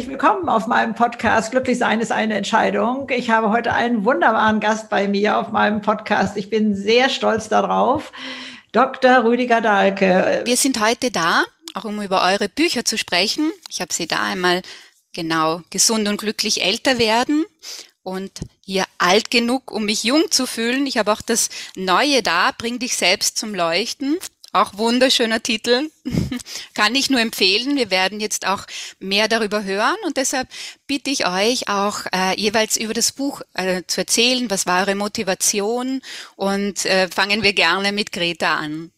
herzlich willkommen auf meinem Podcast Glücklich sein ist eine Entscheidung. Ich habe heute einen wunderbaren Gast bei mir auf meinem Podcast. Ich bin sehr stolz darauf. Dr. Rüdiger Dahlke. Wir sind heute da, auch um über eure Bücher zu sprechen. Ich habe sie da einmal genau gesund und glücklich älter werden und hier alt genug, um mich jung zu fühlen. Ich habe auch das Neue da, bring dich selbst zum Leuchten. Auch wunderschöner Titel. Kann ich nur empfehlen. Wir werden jetzt auch mehr darüber hören und deshalb bitte ich euch auch äh, jeweils über das Buch äh, zu erzählen. Was war eure Motivation? Und äh, fangen wir gerne mit Greta an.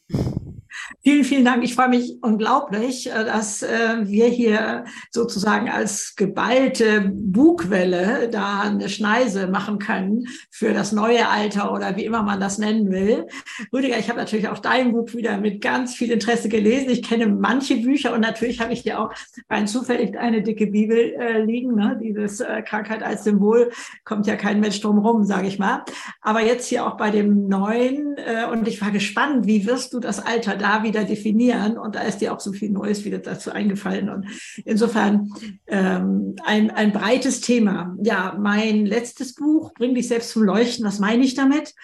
Vielen, vielen Dank. Ich freue mich unglaublich, äh, dass äh, wir hier sozusagen als geballte Bugwelle da eine Schneise machen können für das neue Alter oder wie immer man das nennen will. Rüdiger, ich habe natürlich auch dein Buch wieder mit ganz viel Interesse gelesen. Ich kenne manche Bücher und natürlich habe ich hier auch rein zufällig eine dicke Bibel äh, liegen. Ne? Dieses äh, Krankheit als Symbol kommt ja kein Mensch drum rum, sage ich mal. Aber jetzt hier auch bei dem neuen äh, und ich war gespannt, wie wirst du das Alter da wieder definieren. Und da ist dir auch so viel Neues wieder dazu eingefallen. Und insofern ähm, ein, ein breites Thema. Ja, mein letztes Buch, Bring dich selbst zum Leuchten. Was meine ich damit?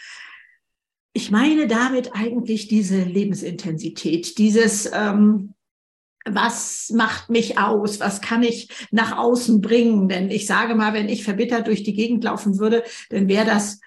Ich meine damit eigentlich diese Lebensintensität, dieses, ähm, was macht mich aus? Was kann ich nach außen bringen? Denn ich sage mal, wenn ich verbittert durch die Gegend laufen würde, dann wäre das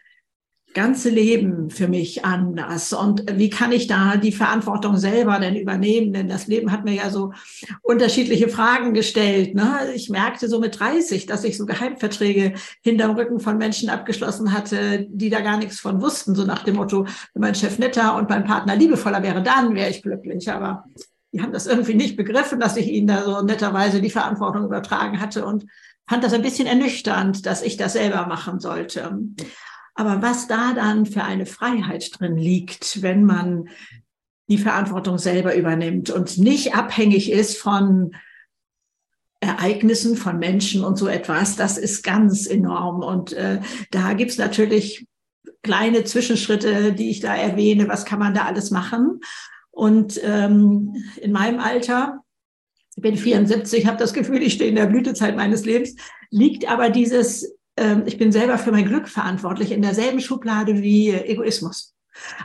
ganze Leben für mich anders. Und wie kann ich da die Verantwortung selber denn übernehmen? Denn das Leben hat mir ja so unterschiedliche Fragen gestellt. Ne? Ich merkte so mit 30, dass ich so Geheimverträge hinterm Rücken von Menschen abgeschlossen hatte, die da gar nichts von wussten. So nach dem Motto, wenn mein Chef netter und mein Partner liebevoller wäre, dann wäre ich glücklich. Aber die haben das irgendwie nicht begriffen, dass ich ihnen da so netterweise die Verantwortung übertragen hatte und fand das ein bisschen ernüchternd, dass ich das selber machen sollte. Aber was da dann für eine Freiheit drin liegt, wenn man die Verantwortung selber übernimmt und nicht abhängig ist von Ereignissen, von Menschen und so etwas, das ist ganz enorm. Und äh, da gibt's natürlich kleine Zwischenschritte, die ich da erwähne. Was kann man da alles machen? Und ähm, in meinem Alter, ich bin 74, habe das Gefühl, ich stehe in der Blütezeit meines Lebens, liegt aber dieses ich bin selber für mein Glück verantwortlich, in derselben Schublade wie Egoismus.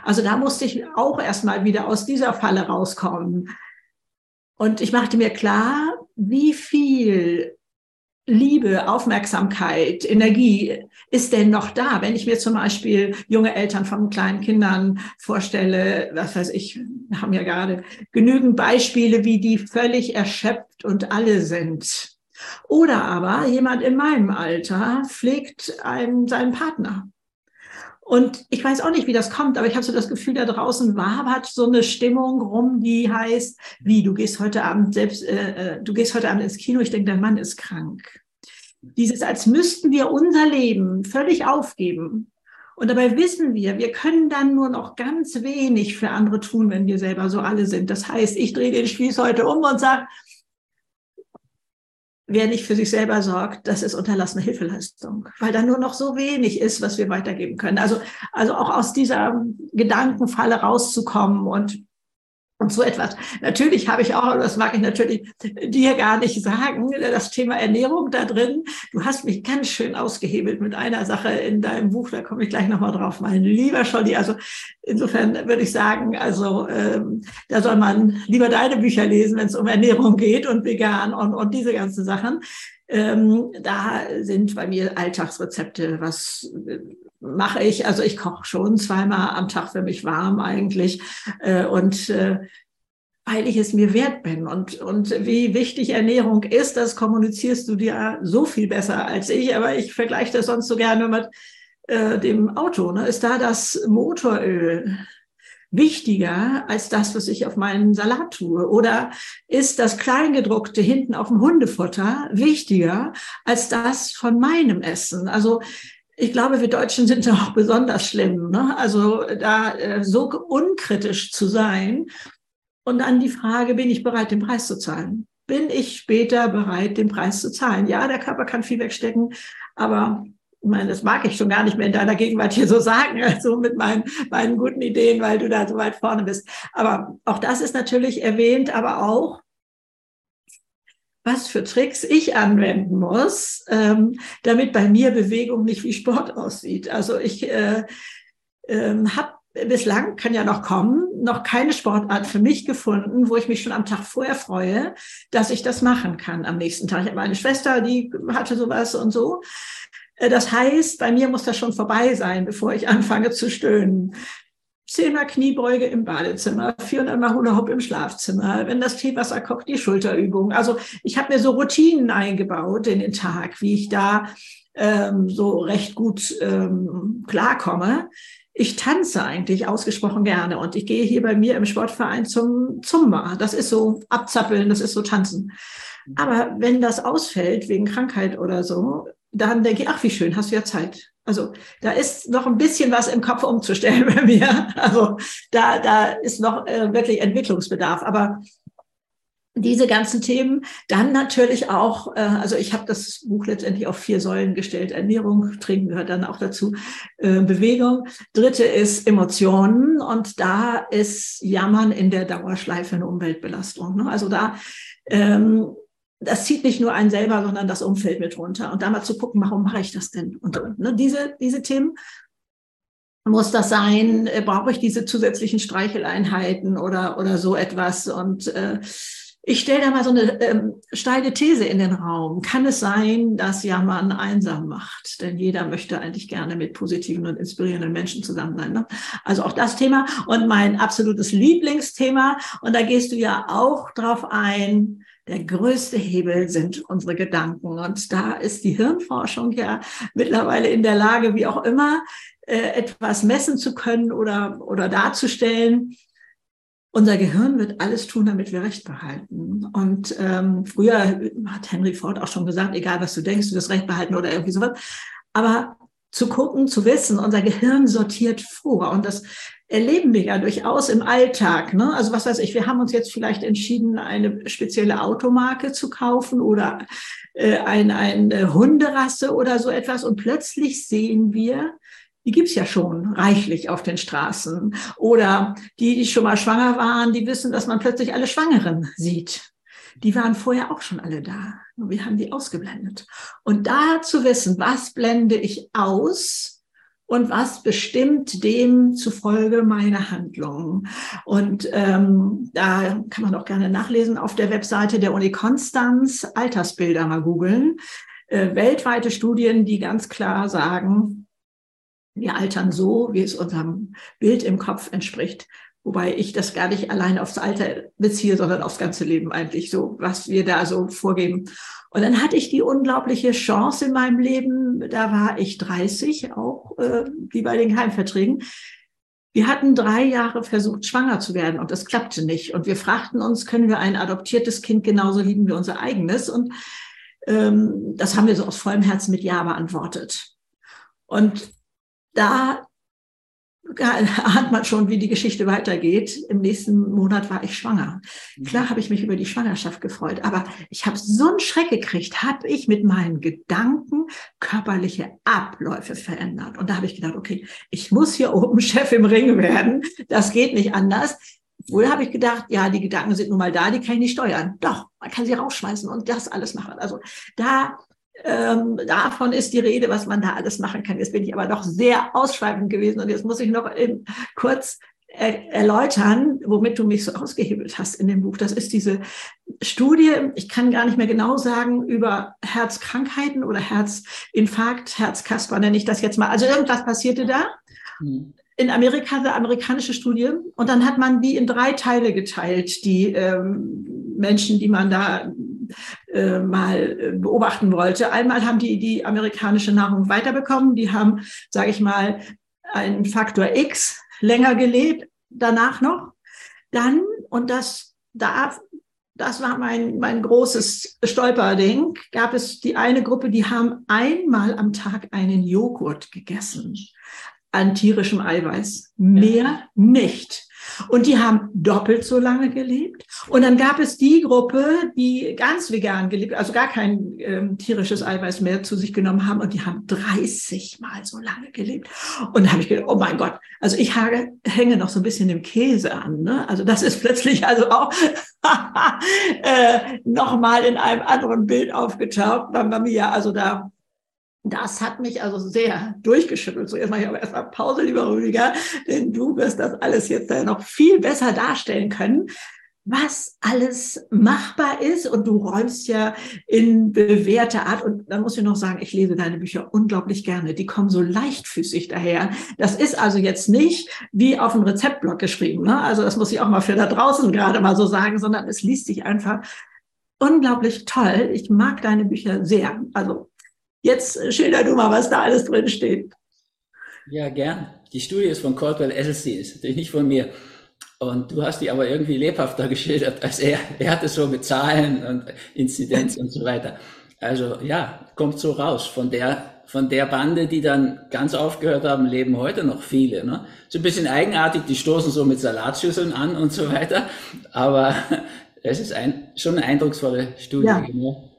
Also da musste ich auch erstmal wieder aus dieser Falle rauskommen. Und ich machte mir klar, wie viel Liebe, Aufmerksamkeit, Energie ist denn noch da? Wenn ich mir zum Beispiel junge Eltern von kleinen Kindern vorstelle, was weiß ich, haben ja gerade genügend Beispiele, wie die völlig erschöpft und alle sind. Oder aber jemand in meinem Alter pflegt einen, seinen Partner. Und ich weiß auch nicht, wie das kommt, aber ich habe so das Gefühl, da draußen wabert so eine Stimmung rum, die heißt, wie, du gehst heute Abend selbst, äh, äh, du gehst heute Abend ins Kino, ich denke, dein Mann ist krank. Dieses, als müssten wir unser Leben völlig aufgeben. Und dabei wissen wir, wir können dann nur noch ganz wenig für andere tun, wenn wir selber so alle sind. Das heißt, ich drehe den Spieß heute um und sage, wer nicht für sich selber sorgt, das ist unterlassene Hilfeleistung, weil da nur noch so wenig ist, was wir weitergeben können. Also, also auch aus dieser Gedankenfalle rauszukommen und und so etwas. Natürlich habe ich auch, das mag ich natürlich dir gar nicht sagen, das Thema Ernährung da drin. Du hast mich ganz schön ausgehebelt mit einer Sache in deinem Buch, da komme ich gleich nochmal drauf, mein lieber Scholli. Also insofern würde ich sagen, also ähm, da soll man lieber deine Bücher lesen, wenn es um Ernährung geht und vegan und, und diese ganzen Sachen. Ähm, da sind bei mir Alltagsrezepte, was mache ich. Also ich koche schon zweimal am Tag für mich warm eigentlich. Äh, und äh, weil ich es mir wert bin und, und wie wichtig Ernährung ist, das kommunizierst du dir so viel besser als ich. Aber ich vergleiche das sonst so gerne mit äh, dem Auto. Ne? Ist da das Motoröl wichtiger als das, was ich auf meinen Salat tue? Oder ist das Kleingedruckte hinten auf dem Hundefutter wichtiger als das von meinem Essen? Also ich glaube, wir Deutschen sind auch besonders schlimm. Ne? Also da äh, so unkritisch zu sein. Und dann die Frage, bin ich bereit, den Preis zu zahlen? Bin ich später bereit, den Preis zu zahlen? Ja, der Körper kann viel wegstecken, aber ich meine, das mag ich schon gar nicht mehr in deiner Gegenwart hier so sagen, also mit meinen, meinen guten Ideen, weil du da so weit vorne bist. Aber auch das ist natürlich erwähnt, aber auch was für Tricks ich anwenden muss, ähm, damit bei mir Bewegung nicht wie Sport aussieht. Also ich äh, äh, habe bislang, kann ja noch kommen, noch keine Sportart für mich gefunden, wo ich mich schon am Tag vorher freue, dass ich das machen kann am nächsten Tag. Ich habe meine Schwester, die hatte sowas und so. Äh, das heißt, bei mir muss das schon vorbei sein, bevor ich anfange zu stöhnen. Zehnmal Kniebeuge im Badezimmer, 400 Mal Hula Hoop im Schlafzimmer, wenn das Teewasser kocht, die Schulterübung. Also ich habe mir so Routinen eingebaut in den Tag, wie ich da ähm, so recht gut ähm, klarkomme. Ich tanze eigentlich ausgesprochen gerne und ich gehe hier bei mir im Sportverein zum Zumba. Das ist so abzappeln, das ist so tanzen. Aber wenn das ausfällt wegen Krankheit oder so, dann denke ich, ach, wie schön, hast du ja Zeit. Also da ist noch ein bisschen was im Kopf umzustellen bei mir. Also da, da ist noch äh, wirklich Entwicklungsbedarf. Aber diese ganzen Themen, dann natürlich auch, äh, also ich habe das Buch letztendlich auf vier Säulen gestellt. Ernährung, Trinken gehört dann auch dazu, äh, Bewegung. Dritte ist Emotionen und da ist Jammern in der Dauerschleife eine Umweltbelastung. Ne? Also da ähm, das zieht nicht nur einen selber, sondern das Umfeld mit runter. Und da mal zu gucken, warum mache ich das denn? Und, und ne, diese, diese Themen. Muss das sein? Äh, brauche ich diese zusätzlichen Streicheleinheiten oder, oder so etwas? Und äh, ich stelle da mal so eine ähm, steile These in den Raum. Kann es sein, dass Jammern einsam macht? Denn jeder möchte eigentlich gerne mit positiven und inspirierenden Menschen zusammen sein. Ne? Also auch das Thema und mein absolutes Lieblingsthema. Und da gehst du ja auch drauf ein, der größte Hebel sind unsere Gedanken. Und da ist die Hirnforschung ja mittlerweile in der Lage, wie auch immer, äh, etwas messen zu können oder, oder darzustellen. Unser Gehirn wird alles tun, damit wir Recht behalten. Und ähm, früher hat Henry Ford auch schon gesagt, egal was du denkst, du wirst Recht behalten oder irgendwie sowas. Aber zu gucken, zu wissen, unser Gehirn sortiert vor. Und das erleben wir ja durchaus im Alltag. Ne? Also was weiß ich, wir haben uns jetzt vielleicht entschieden, eine spezielle Automarke zu kaufen oder äh, ein, eine Hunderasse oder so etwas. Und plötzlich sehen wir, die gibt's ja schon reichlich auf den Straßen. Oder die, die schon mal schwanger waren, die wissen, dass man plötzlich alle Schwangeren sieht. Die waren vorher auch schon alle da. Wir haben die ausgeblendet. Und da zu wissen, was blende ich aus, und was bestimmt demzufolge meine Handlungen. Und ähm, da kann man auch gerne nachlesen auf der Webseite der Uni Konstanz, Altersbilder mal googeln. Äh, weltweite Studien, die ganz klar sagen, wir altern so, wie es unserem Bild im Kopf entspricht. Wobei ich das gar nicht allein aufs Alter beziehe, sondern aufs ganze Leben eigentlich so, was wir da so vorgeben. Und dann hatte ich die unglaubliche Chance in meinem Leben, da war ich 30, auch äh, wie bei den Heimverträgen. Wir hatten drei Jahre versucht, schwanger zu werden und das klappte nicht. Und wir fragten uns, können wir ein adoptiertes Kind genauso lieben wie unser eigenes? Und ähm, das haben wir so aus vollem Herzen mit Ja beantwortet. Und da ahnt man schon, wie die Geschichte weitergeht. Im nächsten Monat war ich schwanger. Mhm. Klar habe ich mich über die Schwangerschaft gefreut, aber ich habe so einen Schreck gekriegt, habe ich mit meinen Gedanken körperliche Abläufe verändert. Und da habe ich gedacht, okay, ich muss hier oben Chef im Ring werden. Das geht nicht anders. Wohl habe ich gedacht, ja, die Gedanken sind nun mal da, die kann ich nicht steuern. Doch, man kann sie rausschmeißen und das alles machen. Also da ähm, davon ist die Rede, was man da alles machen kann. Jetzt bin ich aber doch sehr ausschweifend gewesen und jetzt muss ich noch eben kurz er erläutern, womit du mich so ausgehebelt hast in dem Buch. Das ist diese Studie, ich kann gar nicht mehr genau sagen, über Herzkrankheiten oder Herzinfarkt, Herzkasper nenne ich das jetzt mal. Also irgendwas passierte da. Mhm. In Amerika, eine amerikanische Studie. Und dann hat man die in drei Teile geteilt, die ähm, Menschen, die man da äh, mal äh, beobachten wollte. Einmal haben die die amerikanische Nahrung weiterbekommen. Die haben, sage ich mal, einen Faktor X länger gelebt, danach noch. Dann, und das da das war mein, mein großes Stolperding, gab es die eine Gruppe, die haben einmal am Tag einen Joghurt gegessen an tierischem Eiweiß. Mehr nicht. Und die haben doppelt so lange gelebt. Und dann gab es die Gruppe, die ganz vegan gelebt, also gar kein ähm, tierisches Eiweiß mehr zu sich genommen haben. Und die haben 30 mal so lange gelebt. Und da habe ich gedacht, oh mein Gott, also ich hage, hänge noch so ein bisschen im Käse an. Ne? Also das ist plötzlich also auch äh, nochmal in einem anderen Bild aufgetaucht bei mir. Also da das hat mich also sehr durchgeschüttelt. So, jetzt mache ich aber erstmal Pause, lieber Rüdiger, denn du wirst das alles jetzt noch viel besser darstellen können, was alles machbar ist. Und du räumst ja in bewährter Art. Und dann muss ich noch sagen, ich lese deine Bücher unglaublich gerne. Die kommen so leichtfüßig daher. Das ist also jetzt nicht wie auf dem Rezeptblock geschrieben. Ne? Also das muss ich auch mal für da draußen gerade mal so sagen, sondern es liest sich einfach unglaublich toll. Ich mag deine Bücher sehr. Also Jetzt schilder du mal, was da alles drin steht. Ja, gern. Die Studie ist von Caldwell Esselstyn, ist natürlich nicht von mir. Und du hast die aber irgendwie lebhafter geschildert als er. Er hat es so mit Zahlen und Inzidenz und so weiter. Also ja, kommt so raus. Von der, von der Bande, die dann ganz aufgehört haben, leben heute noch viele. Ne? So ein bisschen eigenartig, die stoßen so mit Salatschüsseln an und so weiter. Aber es ist ein, schon eine eindrucksvolle Studie. Ja. Genau.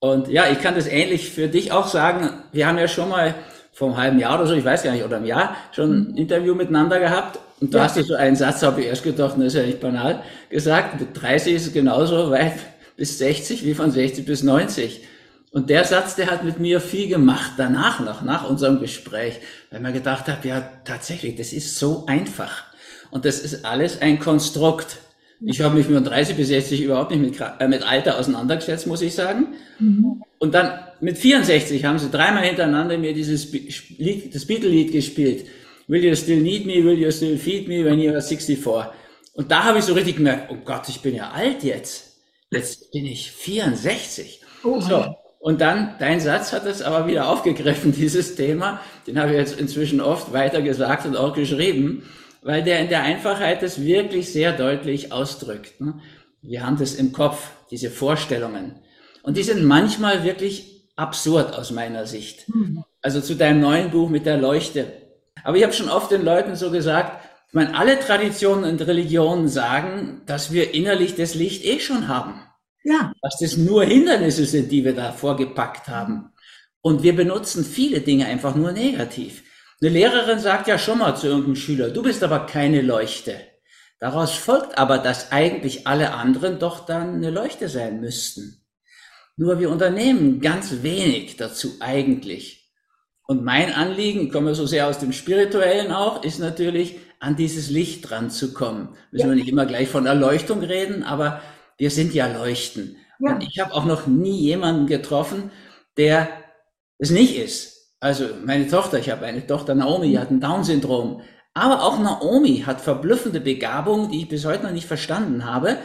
Und ja, ich kann das ähnlich für dich auch sagen. Wir haben ja schon mal vor einem halben Jahr oder so, ich weiß gar nicht, oder einem Jahr, schon ein Interview miteinander gehabt. Und da ja. hast du so einen Satz, habe ich erst gedacht, das ist ja nicht banal, gesagt, mit 30 ist es genauso weit bis 60 wie von 60 bis 90. Und der Satz, der hat mit mir viel gemacht danach noch, nach unserem Gespräch, weil man gedacht hat, ja, tatsächlich, das ist so einfach. Und das ist alles ein Konstrukt. Ich habe mich mit 30 bis 60 überhaupt nicht mit, äh, mit Alter auseinandergesetzt, muss ich sagen. Mhm. Und dann mit 64 haben sie dreimal hintereinander mir dieses Lied, das Beatle-Lied gespielt. Will you still need me? Will you still feed me when you are 64? Und da habe ich so richtig gemerkt, oh Gott, ich bin ja alt jetzt. Jetzt bin ich 64. Oh. So. Und dann, dein Satz hat es aber wieder aufgegriffen, dieses Thema. Den habe ich jetzt inzwischen oft weiter gesagt und auch geschrieben weil der in der Einfachheit das wirklich sehr deutlich ausdrückt. Ne? Wir haben das im Kopf, diese Vorstellungen. Und die sind manchmal wirklich absurd aus meiner Sicht. Mhm. Also zu deinem neuen Buch mit der Leuchte. Aber ich habe schon oft den Leuten so gesagt, ich meine, alle Traditionen und Religionen sagen, dass wir innerlich das Licht eh schon haben. Ja. Dass das nur Hindernisse sind, die wir da vorgepackt haben. Und wir benutzen viele Dinge einfach nur negativ. Eine Lehrerin sagt ja schon mal zu irgendeinem Schüler, du bist aber keine Leuchte. Daraus folgt aber, dass eigentlich alle anderen doch dann eine Leuchte sein müssten. Nur wir unternehmen ganz wenig dazu eigentlich. Und mein Anliegen, ich komme so sehr aus dem Spirituellen auch, ist natürlich, an dieses Licht dran zu kommen. Müssen ja. wir nicht immer gleich von Erleuchtung reden, aber wir sind ja Leuchten. Ja. Und ich habe auch noch nie jemanden getroffen, der es nicht ist. Also meine Tochter, ich habe eine Tochter, Naomi, die hat ein Down-Syndrom. Aber auch Naomi hat verblüffende Begabungen, die ich bis heute noch nicht verstanden habe.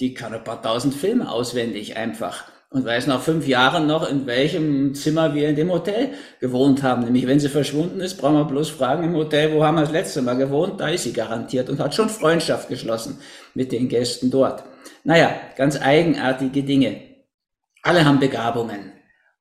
Die kann ein paar tausend Filme auswendig einfach und weiß nach fünf Jahren noch, in welchem Zimmer wir in dem Hotel gewohnt haben. Nämlich, wenn sie verschwunden ist, brauchen wir bloß fragen im Hotel, wo haben wir das letzte Mal gewohnt? Da ist sie garantiert und hat schon Freundschaft geschlossen mit den Gästen dort. Naja, ganz eigenartige Dinge. Alle haben Begabungen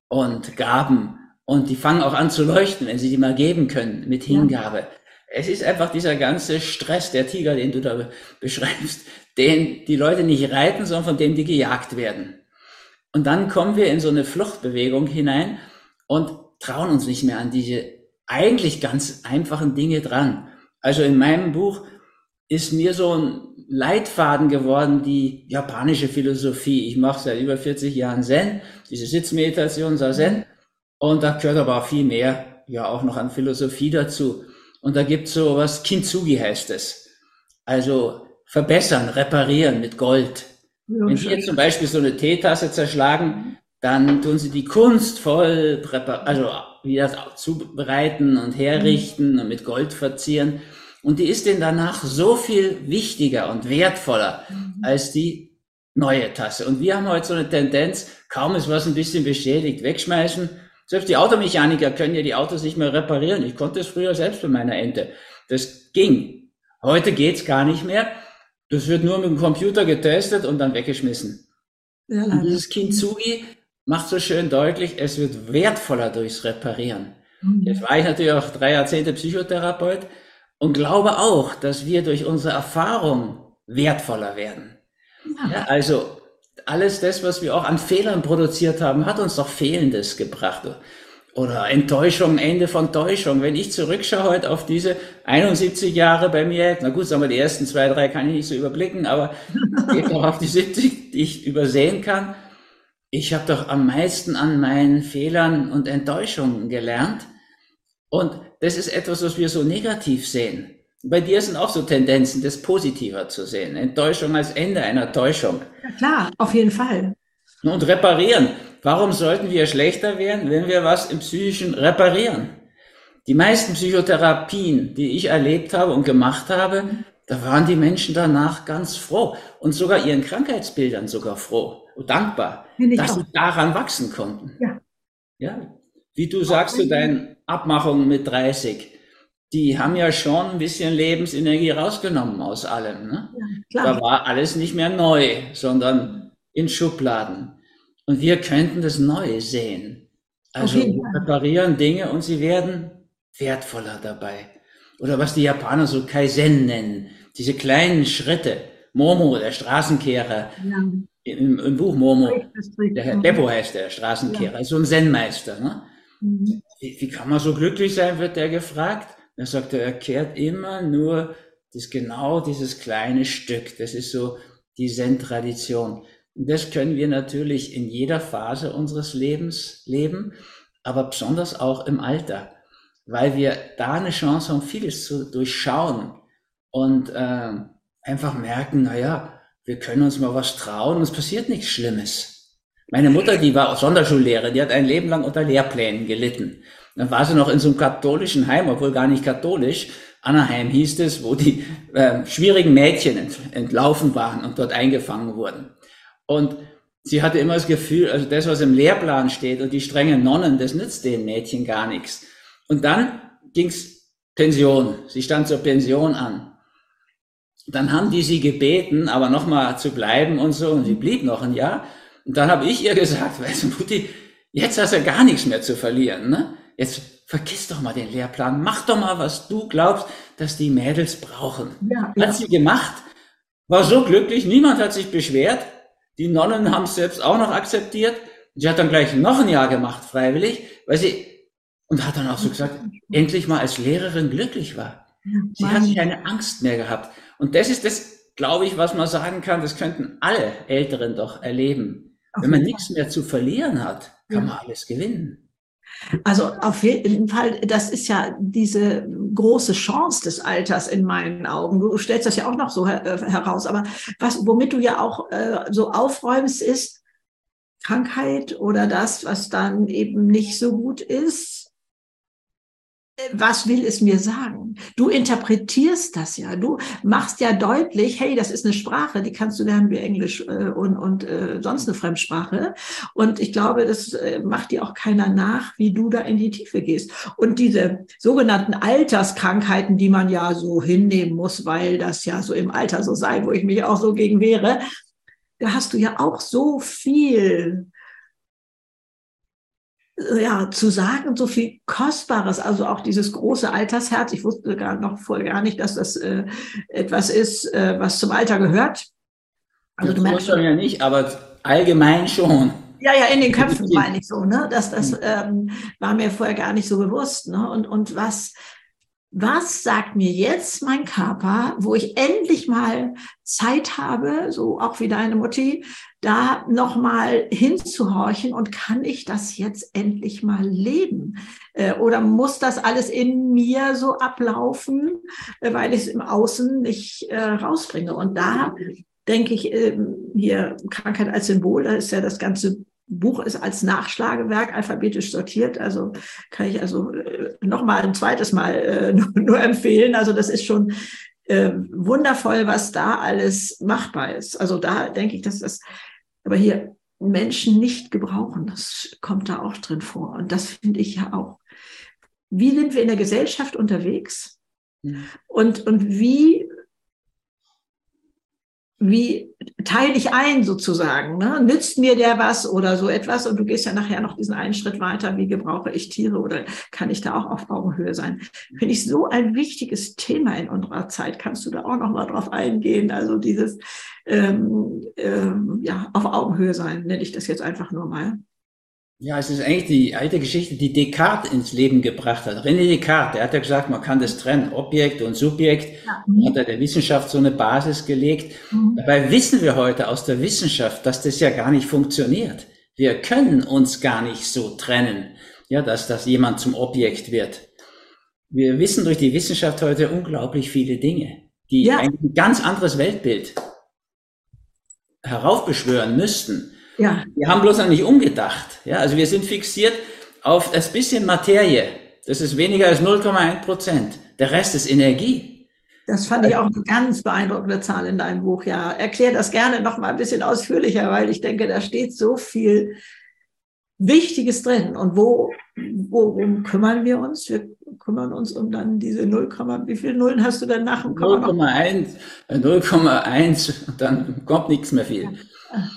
und Gaben und die fangen auch an zu leuchten, wenn sie die mal geben können mit Hingabe. Ja. Es ist einfach dieser ganze Stress, der Tiger, den du da beschreibst, den die Leute nicht reiten, sondern von dem die gejagt werden. Und dann kommen wir in so eine Fluchtbewegung hinein und trauen uns nicht mehr an diese eigentlich ganz einfachen Dinge dran. Also in meinem Buch ist mir so ein Leitfaden geworden, die japanische Philosophie. Ich mache seit über 40 Jahren Zen, diese Sitzmeditation, Zen. Und da gehört aber auch viel mehr, ja, auch noch an Philosophie dazu. Und da gibt's so was, Kintsugi heißt es. Also verbessern, reparieren mit Gold. Ja, Wenn Sie jetzt zum Beispiel so eine Teetasse zerschlagen, dann tun Sie die kunstvoll, also wieder zubereiten und herrichten mhm. und mit Gold verzieren. Und die ist denen danach so viel wichtiger und wertvoller mhm. als die neue Tasse. Und wir haben heute so eine Tendenz, kaum ist was ein bisschen beschädigt, wegschmeißen selbst die Automechaniker können ja die Autos nicht mehr reparieren. Ich konnte es früher selbst bei meiner Ente. Das ging. Heute geht's gar nicht mehr. Das wird nur mit dem Computer getestet und dann weggeschmissen. Ja, und dieses Kintsugi macht so schön deutlich, es wird wertvoller durchs Reparieren. Mhm. Jetzt war ich natürlich auch drei Jahrzehnte Psychotherapeut und glaube auch, dass wir durch unsere Erfahrung wertvoller werden. Ja. ja, also alles das, was wir auch an Fehlern produziert haben, hat uns doch Fehlendes gebracht. Oder Enttäuschung, Ende von Täuschung. Wenn ich zurückschaue heute auf diese 71 Jahre bei mir, na gut, sagen wir, die ersten zwei, drei kann ich nicht so überblicken, aber geht auch auf die 70, die ich übersehen kann. Ich habe doch am meisten an meinen Fehlern und Enttäuschungen gelernt. Und das ist etwas, was wir so negativ sehen. Bei dir sind auch so Tendenzen, das positiver zu sehen. Enttäuschung als Ende einer Täuschung. Ja, klar, auf jeden Fall. Und reparieren. Warum sollten wir schlechter werden, wenn wir was im Psychischen reparieren? Die meisten Psychotherapien, die ich erlebt habe und gemacht habe, da waren die Menschen danach ganz froh und sogar ihren Krankheitsbildern sogar froh und dankbar, dass auch. sie daran wachsen konnten. Ja. ja. Wie du sagst zu deinen Abmachungen mit 30, die haben ja schon ein bisschen Lebensenergie rausgenommen aus allem. Ne? Ja, da war alles nicht mehr neu, sondern in Schubladen. Und wir könnten das Neue sehen. Also wir reparieren Dinge und sie werden wertvoller dabei. Oder was die Japaner so Kaizen nennen, diese kleinen Schritte. Momo, der Straßenkehrer, ja. im, im, Buch Momo, der Herr Beppo heißt der Straßenkehrer, ja. so ein Zen-Meister. Ne? Mhm. Wie, wie, kann man so glücklich sein, wird der gefragt. Er sagt, er kehrt immer nur das genau dieses kleine Stück. Das ist so die Zen-Tradition. Und das können wir natürlich in jeder Phase unseres Lebens leben, aber besonders auch im Alter, weil wir da eine Chance haben, vieles zu durchschauen und äh, einfach merken, naja, wir können uns mal was trauen es passiert nichts Schlimmes. Meine Mutter, die war Sonderschullehrerin, die hat ein Leben lang unter Lehrplänen gelitten. Dann war sie noch in so einem katholischen Heim, obwohl gar nicht katholisch. Anaheim hieß es, wo die äh, schwierigen Mädchen ent, entlaufen waren und dort eingefangen wurden. Und sie hatte immer das Gefühl, also das, was im Lehrplan steht und die strengen Nonnen, das nützt den Mädchen gar nichts. Und dann ging's Pension. Sie stand zur Pension an. Dann haben die sie gebeten, aber nochmal zu bleiben und so. Und sie blieb noch ein Jahr. Und dann habe ich ihr gesagt, weißt du, Mutti, jetzt hast du gar nichts mehr zu verlieren. Ne? Jetzt vergiss doch mal den Lehrplan. Mach doch mal, was du glaubst, dass die Mädels brauchen. Ja, ja. Hat sie gemacht. War so glücklich. Niemand hat sich beschwert. Die Nonnen haben es selbst auch noch akzeptiert. Sie hat dann gleich noch ein Jahr gemacht, freiwillig, weil sie, und hat dann auch so gesagt, endlich mal als Lehrerin glücklich war. Sie hat keine Angst mehr gehabt. Und das ist das, glaube ich, was man sagen kann, das könnten alle Älteren doch erleben. Wenn man nichts mehr zu verlieren hat, kann man alles gewinnen. Also auf jeden Fall, das ist ja diese große Chance des Alters in meinen Augen. Du stellst das ja auch noch so äh, heraus. Aber was, womit du ja auch äh, so aufräumst, ist Krankheit oder das, was dann eben nicht so gut ist, was will es mir sagen? Du interpretierst das ja. Du machst ja deutlich, hey, das ist eine Sprache, die kannst du lernen wie Englisch äh, und, und äh, sonst eine Fremdsprache. Und ich glaube, das äh, macht dir auch keiner nach, wie du da in die Tiefe gehst. Und diese sogenannten Alterskrankheiten, die man ja so hinnehmen muss, weil das ja so im Alter so sei, wo ich mich auch so gegen wehre, da hast du ja auch so viel ja, zu sagen, so viel Kostbares, also auch dieses große Altersherz. Ich wusste gar noch voll gar nicht, dass das äh, etwas ist, äh, was zum Alter gehört. Also das du merkst ja nicht, aber allgemein schon. Ja, ja, in den Köpfen meine ich so, ne? Das, das hm. ähm, war mir vorher gar nicht so bewusst, ne? Und, und was, was sagt mir jetzt mein Körper, wo ich endlich mal Zeit habe, so auch wie deine Mutti, da nochmal hinzuhorchen und kann ich das jetzt endlich mal leben? Äh, oder muss das alles in mir so ablaufen, äh, weil ich es im Außen nicht äh, rausbringe? Und da denke ich, ähm, hier Krankheit als Symbol, da ist ja das ganze Buch ist als Nachschlagewerk alphabetisch sortiert, also kann ich also noch mal ein zweites Mal nur, empfehlen. Also das ist schon wundervoll, was da alles machbar ist. Also da denke ich, dass das, aber hier Menschen nicht gebrauchen, das kommt da auch drin vor. Und das finde ich ja auch. Wie sind wir in der Gesellschaft unterwegs? Und, und wie wie teile ich ein sozusagen? Ne? Nützt mir der was oder so etwas? Und du gehst ja nachher noch diesen einen Schritt weiter. Wie gebrauche ich Tiere oder kann ich da auch auf Augenhöhe sein? Finde ich so ein wichtiges Thema in unserer Zeit. Kannst du da auch noch mal drauf eingehen? Also dieses ähm, ähm, ja auf Augenhöhe sein, nenne ich das jetzt einfach nur mal. Ja, es ist eigentlich die alte Geschichte, die Descartes ins Leben gebracht hat. René Descartes, der hat ja gesagt, man kann das trennen, Objekt und Subjekt. Ja. Hat er der Wissenschaft so eine Basis gelegt. Mhm. Dabei wissen wir heute aus der Wissenschaft, dass das ja gar nicht funktioniert. Wir können uns gar nicht so trennen, ja, dass das jemand zum Objekt wird. Wir wissen durch die Wissenschaft heute unglaublich viele Dinge, die ja. ein ganz anderes Weltbild heraufbeschwören müssten. Ja. Wir haben bloß noch nicht umgedacht. Ja, also wir sind fixiert auf das bisschen Materie. Das ist weniger als 0,1 Prozent. Der Rest ist Energie. Das fand ich auch eine ganz beeindruckende Zahl in deinem Buch. Ja, erklär das gerne noch mal ein bisschen ausführlicher, weil ich denke, da steht so viel Wichtiges drin. Und wo, worum kümmern wir uns? Wir kümmern uns um dann diese 0, wie viele Nullen hast du dann nach dem 0,1, 0,1, dann kommt nichts mehr viel. Ja.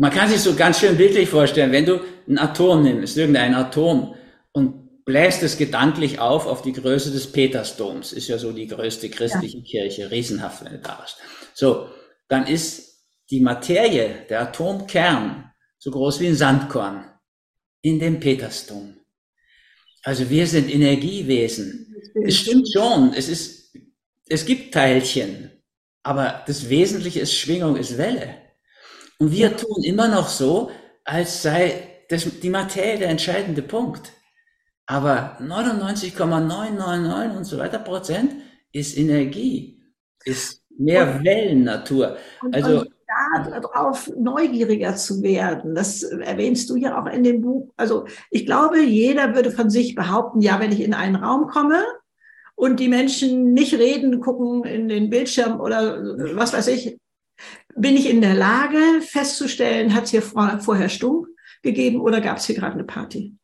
Man kann sich so ganz schön bildlich vorstellen, wenn du ein Atom nimmst, irgendein Atom, und bläst es gedanklich auf auf die Größe des Petersdoms, ist ja so die größte christliche ja. Kirche, riesenhaft, wenn du da warst. So, dann ist die Materie, der Atomkern, so groß wie ein Sandkorn in dem Petersdom. Also wir sind Energiewesen. Es stimmt schon, es ist, es gibt Teilchen, aber das Wesentliche ist Schwingung, ist Welle. Und wir tun immer noch so, als sei das, die Materie der entscheidende Punkt. Aber 99,999 und so weiter Prozent ist Energie, ist mehr und, Wellennatur. Also und darauf neugieriger zu werden, das erwähnst du ja auch in dem Buch. Also ich glaube, jeder würde von sich behaupten, ja, wenn ich in einen Raum komme und die Menschen nicht reden, gucken in den Bildschirm oder was weiß ich, bin ich in der Lage festzustellen, hat es hier vorher Stumm gegeben oder gab es hier gerade eine Party?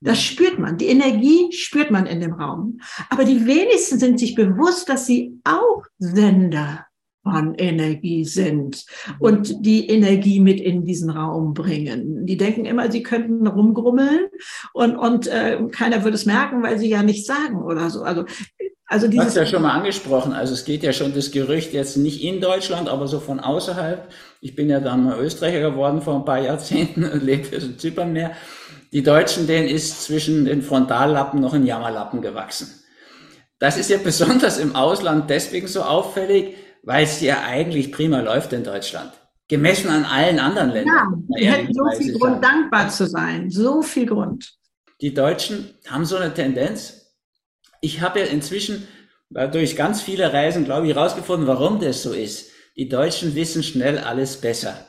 Das spürt man. Die Energie spürt man in dem Raum. Aber die wenigsten sind sich bewusst, dass sie auch Sender von Energie sind und die Energie mit in diesen Raum bringen. Die denken immer, sie könnten rumgrummeln und, und äh, keiner würde es merken, weil sie ja nichts sagen oder so. Also also du hast ja schon mal angesprochen, also es geht ja schon das Gerücht jetzt nicht in Deutschland, aber so von außerhalb. Ich bin ja dann mal Österreicher geworden vor ein paar Jahrzehnten und lebe jetzt in Zypern mehr. Die Deutschen, denen ist zwischen den Frontallappen noch ein Jammerlappen gewachsen. Das ist ja besonders im Ausland deswegen so auffällig, weil es ja eigentlich prima läuft in Deutschland. Gemessen an allen anderen Ländern. Ja, wir hätten so viel Grund, dankbar zu sein. So viel Grund. Die Deutschen haben so eine Tendenz, ich habe ja inzwischen durch ganz viele Reisen, glaube ich, herausgefunden, warum das so ist. Die Deutschen wissen schnell alles besser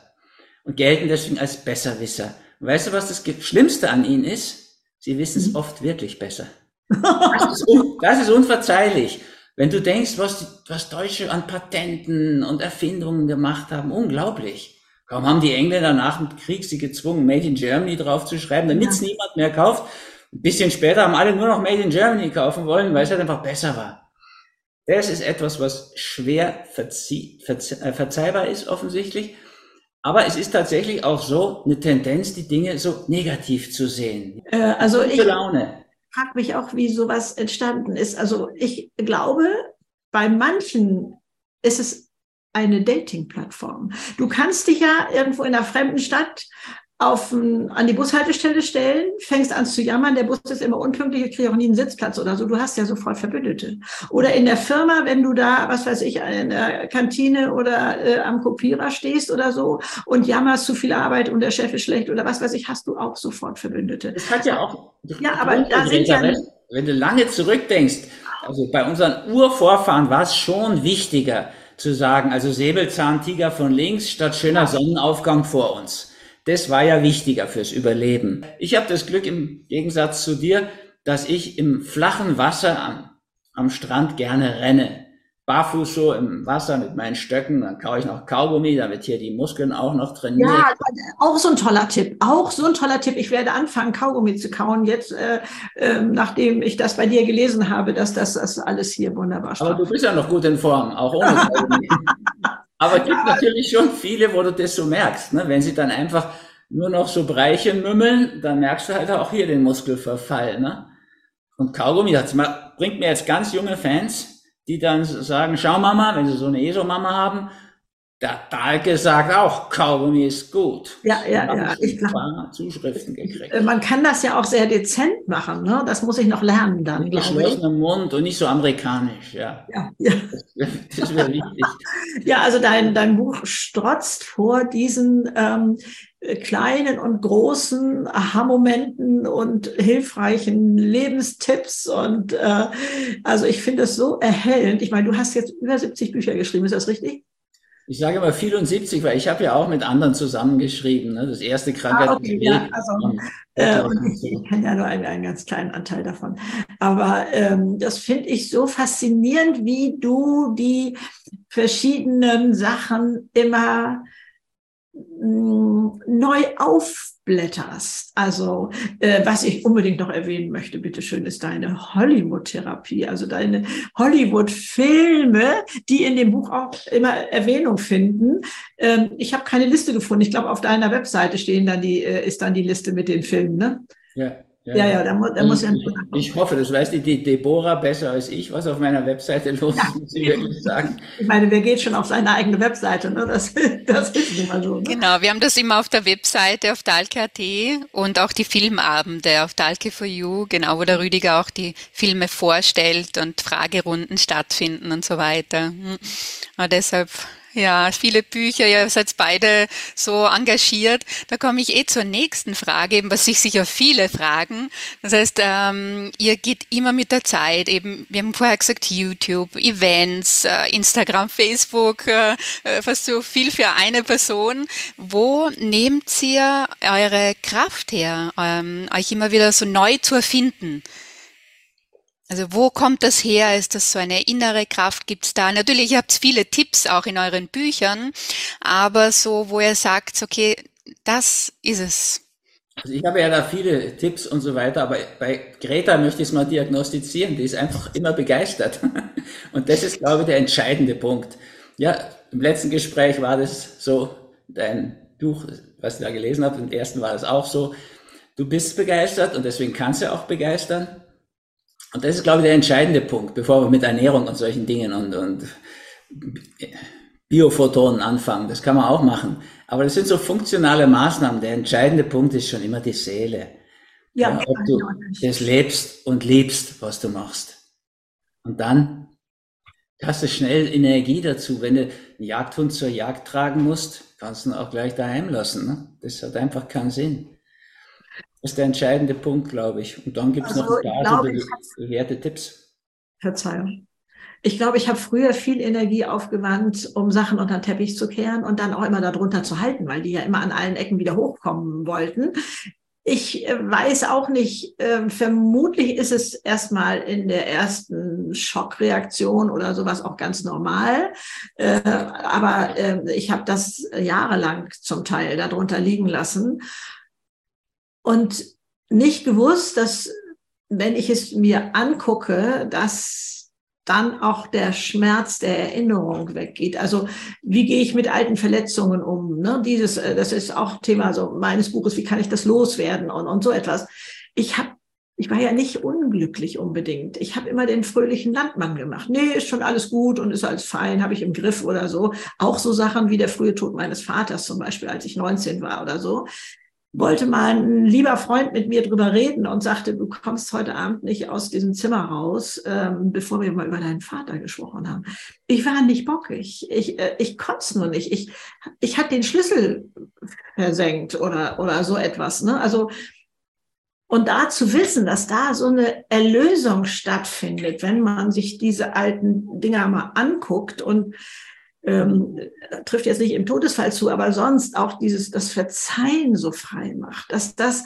und gelten deswegen als Besserwisser. Und weißt du, was das Schlimmste an ihnen ist? Sie wissen es mhm. oft wirklich besser. Das ist, das ist, unverzeihlich. Wenn du denkst, was, was Deutsche an Patenten und Erfindungen gemacht haben, unglaublich. Kaum haben die Engländer nach dem Krieg sie gezwungen, Made in Germany draufzuschreiben, damit es ja. niemand mehr kauft. Ein bisschen später haben alle nur noch Made in Germany kaufen wollen, weil es halt einfach besser war. Das ist etwas, was schwer verzie äh, verzeihbar ist, offensichtlich. Aber es ist tatsächlich auch so eine Tendenz, die Dinge so negativ zu sehen. Äh, also ich frage mich auch, wie sowas entstanden ist. Also ich glaube, bei manchen ist es eine Dating-Plattform. Du kannst dich ja irgendwo in einer fremden Stadt auf, an die Bushaltestelle stellen, fängst an zu jammern, der Bus ist immer unpünktlich, ich kriege auch nie einen Sitzplatz oder so. Du hast ja sofort Verbündete. Oder in der Firma, wenn du da, was weiß ich, in der Kantine oder äh, am Kopierer stehst oder so und jammerst zu viel Arbeit und der Chef ist schlecht oder was weiß ich, hast du auch sofort Verbündete. Das hat ja auch. Ja, aber da sind ja. Wenn du lange zurückdenkst, also bei unseren Urvorfahren war es schon wichtiger zu sagen, also Säbelzahntiger von links statt schöner Sonnenaufgang vor uns. Das war ja wichtiger fürs Überleben. Ich habe das Glück im Gegensatz zu dir, dass ich im flachen Wasser am, am Strand gerne renne. Barfuß so im Wasser mit meinen Stöcken, dann kaue ich noch Kaugummi, damit hier die Muskeln auch noch trainiert. Ja, auch so ein toller Tipp. Auch so ein toller Tipp. Ich werde anfangen, Kaugummi zu kauen, jetzt, äh, äh, nachdem ich das bei dir gelesen habe, dass das, das alles hier wunderbar ist. Aber du bist ja noch gut in Form, auch ohne Kaugummi. Aber es gibt natürlich schon viele, wo du das so merkst, ne? wenn sie dann einfach nur noch so Breiche mümmeln, dann merkst du halt auch hier den Muskelverfall. Ne? Und Kaugummi das bringt mir jetzt ganz junge Fans, die dann sagen, schau Mama, wenn sie so eine ESO-Mama haben, der Dahlke sagt auch, Kaugummi ist gut. Ja, ja, ja. Ich glaube, Zuschriften gekriegt. Äh, man kann das ja auch sehr dezent machen, ne? Das muss ich noch lernen dann. Mit geschlossenem Mund und nicht so amerikanisch, ja. Ja, ja. Das wäre wichtig. ja, also dein, dein Buch strotzt vor diesen ähm, kleinen und großen Aha-Momenten und hilfreichen Lebenstipps. Und äh, also ich finde es so erhellend. Ich meine, du hast jetzt über 70 Bücher geschrieben, ist das richtig? Ich sage immer 74, weil ich habe ja auch mit anderen zusammengeschrieben. Ne? Das erste Krankheit. Ah, okay, ja, also, äh, und ich kenne ja nur einen, einen, ganz kleinen Anteil davon. Aber ähm, das finde ich so faszinierend, wie du die verschiedenen Sachen immer neu aufblätterst. Also äh, was ich unbedingt noch erwähnen möchte, bitteschön, ist deine Hollywood-Therapie, also deine Hollywood-Filme, die in dem Buch auch immer Erwähnung finden. Ähm, ich habe keine Liste gefunden. Ich glaube, auf deiner Webseite stehen dann die, äh, ist dann die Liste mit den Filmen. Ne? Ja. Ja, ja, ja da, mu da muss ja. Ich, ich hoffe, das weiß die, die Deborah besser als ich, was auf meiner Webseite los ist, muss ich wirklich sagen. Ich meine, wer geht schon auf seine eigene Webseite? Ne? Das, das ist immer so. Ne? Genau, wir haben das immer auf der Webseite auf Dalke.at und auch die Filmabende auf Dalke for You, genau, wo der Rüdiger auch die Filme vorstellt und Fragerunden stattfinden und so weiter. Hm. Aber deshalb ja, viele Bücher, ihr seid beide so engagiert. Da komme ich eh zur nächsten Frage, eben was sich sicher viele fragen. Das heißt, ähm, ihr geht immer mit der Zeit, eben, wir haben vorher gesagt, YouTube, Events, äh, Instagram, Facebook, äh, äh, fast so viel für eine Person. Wo nehmt ihr eure Kraft her, ähm, euch immer wieder so neu zu erfinden? Also wo kommt das her? Ist das so eine innere Kraft? Gibt es da? Natürlich, ihr habt viele Tipps auch in euren Büchern, aber so, wo ihr sagt, okay, das ist es. Also ich habe ja da viele Tipps und so weiter, aber bei Greta möchte ich es mal diagnostizieren. Die ist einfach immer begeistert. Und das ist, glaube ich, der entscheidende Punkt. Ja, im letzten Gespräch war das so, dein Buch, was ich da gelesen habe, im ersten war das auch so. Du bist begeistert und deswegen kannst du auch begeistern. Und das ist, glaube ich, der entscheidende Punkt, bevor wir mit Ernährung und solchen Dingen und, und Biophotonen anfangen. Das kann man auch machen. Aber das sind so funktionale Maßnahmen. Der entscheidende Punkt ist schon immer die Seele. Ja, ja ob du das lebst und liebst, was du machst. Und dann hast du schnell Energie dazu. Wenn du einen Jagdhund zur Jagd tragen musst, kannst du ihn auch gleich daheim lassen. Ne? Das hat einfach keinen Sinn. Das ist der entscheidende Punkt, glaube ich. Und dann gibt es also, noch ein paar glaube, bewährte Tipps. Verzeihung. Ich glaube, ich habe früher viel Energie aufgewandt, um Sachen unter den Teppich zu kehren und dann auch immer darunter zu halten, weil die ja immer an allen Ecken wieder hochkommen wollten. Ich äh, weiß auch nicht, äh, vermutlich ist es erstmal in der ersten Schockreaktion oder sowas auch ganz normal. Äh, aber äh, ich habe das jahrelang zum Teil darunter liegen lassen und nicht gewusst, dass wenn ich es mir angucke, dass dann auch der Schmerz der Erinnerung weggeht. Also wie gehe ich mit alten Verletzungen um? Ne? Dieses, äh, das ist auch Thema so meines Buches. Wie kann ich das loswerden und, und so etwas? Ich habe ich war ja nicht unglücklich unbedingt. Ich habe immer den fröhlichen Landmann gemacht. Nee, ist schon alles gut und ist alles fein, habe ich im Griff oder so. Auch so Sachen wie der frühe Tod meines Vaters zum Beispiel, als ich 19 war oder so wollte mal ein lieber Freund mit mir drüber reden und sagte, du kommst heute Abend nicht aus diesem Zimmer raus, ähm, bevor wir mal über deinen Vater gesprochen haben. Ich war nicht bockig. Ich, äh, ich konnte es nur nicht. Ich, ich hatte den Schlüssel versenkt oder, oder so etwas. Ne? Also, und da zu wissen, dass da so eine Erlösung stattfindet, wenn man sich diese alten Dinger mal anguckt und ähm, trifft jetzt nicht im Todesfall zu, aber sonst auch dieses das Verzeihen so frei macht, dass das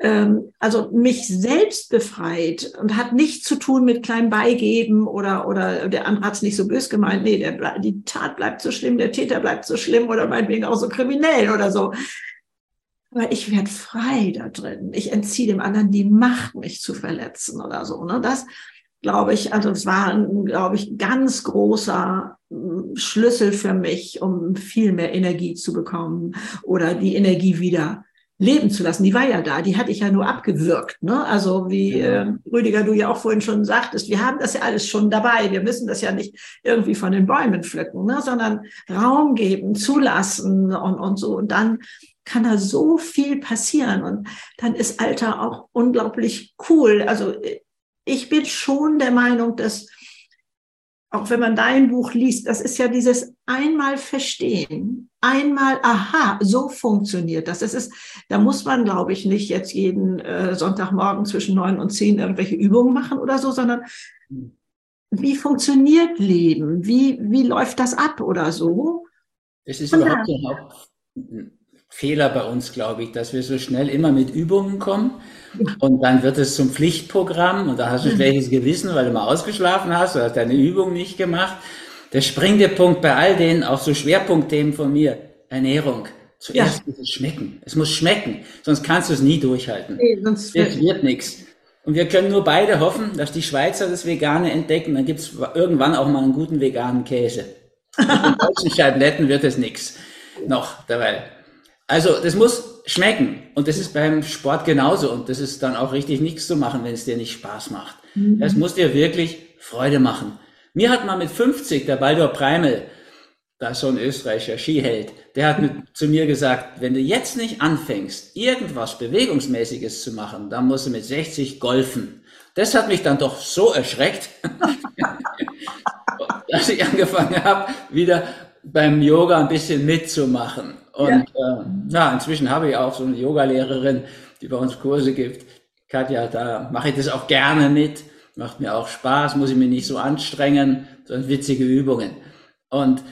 ähm, also mich selbst befreit und hat nichts zu tun mit kleinem Beigeben oder oder der andere hat es nicht so bös gemeint, nee, der, die Tat bleibt so schlimm, der Täter bleibt so schlimm oder meinetwegen auch so kriminell oder so. Aber ich werde frei da drin. Ich entziehe dem anderen die Macht, mich zu verletzen oder so. Ne? Das, glaube ich, also es war ein, glaube ich, ganz großer mm, Schlüssel für mich, um viel mehr Energie zu bekommen oder die Energie wieder leben zu lassen. Die war ja da, die hatte ich ja nur abgewürgt. Ne? Also wie äh, Rüdiger, du ja auch vorhin schon sagtest, wir haben das ja alles schon dabei. Wir müssen das ja nicht irgendwie von den Bäumen pflücken, ne? sondern Raum geben, zulassen und, und so. Und dann kann da so viel passieren. Und dann ist Alter auch unglaublich cool. Also ich bin schon der Meinung, dass auch wenn man dein Buch liest, das ist ja dieses einmal verstehen, einmal, aha, so funktioniert das. Das ist, da muss man, glaube ich, nicht jetzt jeden äh, Sonntagmorgen zwischen neun und zehn irgendwelche Übungen machen oder so, sondern wie funktioniert Leben? Wie, wie läuft das ab oder so? Es ist und überhaupt ein Fehler bei uns, glaube ich, dass wir so schnell immer mit Übungen kommen und dann wird es zum Pflichtprogramm und da hast du ein schlechtes Gewissen, weil du mal ausgeschlafen hast oder hast deine Übung nicht gemacht. Der springende Punkt bei all denen, auch so Schwerpunktthemen von mir, Ernährung. Zuerst ja. muss es schmecken. Es muss schmecken, sonst kannst du es nie durchhalten. Nee, sonst es wird nichts. Und wir können nur beide hoffen, dass die Schweizer das Vegane entdecken. Dann gibt es irgendwann auch mal einen guten veganen Käse. Mit den deutschen Scheibletten wird es nichts. Noch dabei. Also das muss schmecken und das ist beim Sport genauso und das ist dann auch richtig nichts zu machen, wenn es dir nicht Spaß macht. Mhm. Das muss dir wirklich Freude machen. Mir hat mal mit 50 der Baldur Preimel, da ist so ein österreichischer Skiheld, der hat mit, zu mir gesagt, wenn du jetzt nicht anfängst, irgendwas Bewegungsmäßiges zu machen, dann musst du mit 60 golfen. Das hat mich dann doch so erschreckt, dass ich angefangen habe, wieder beim Yoga ein bisschen mitzumachen. Und ja, äh, ja inzwischen habe ich auch so eine Yogalehrerin, die bei uns Kurse gibt. Katja, da mache ich das auch gerne mit. Macht mir auch Spaß, muss ich mich nicht so anstrengen, sondern witzige Übungen. Und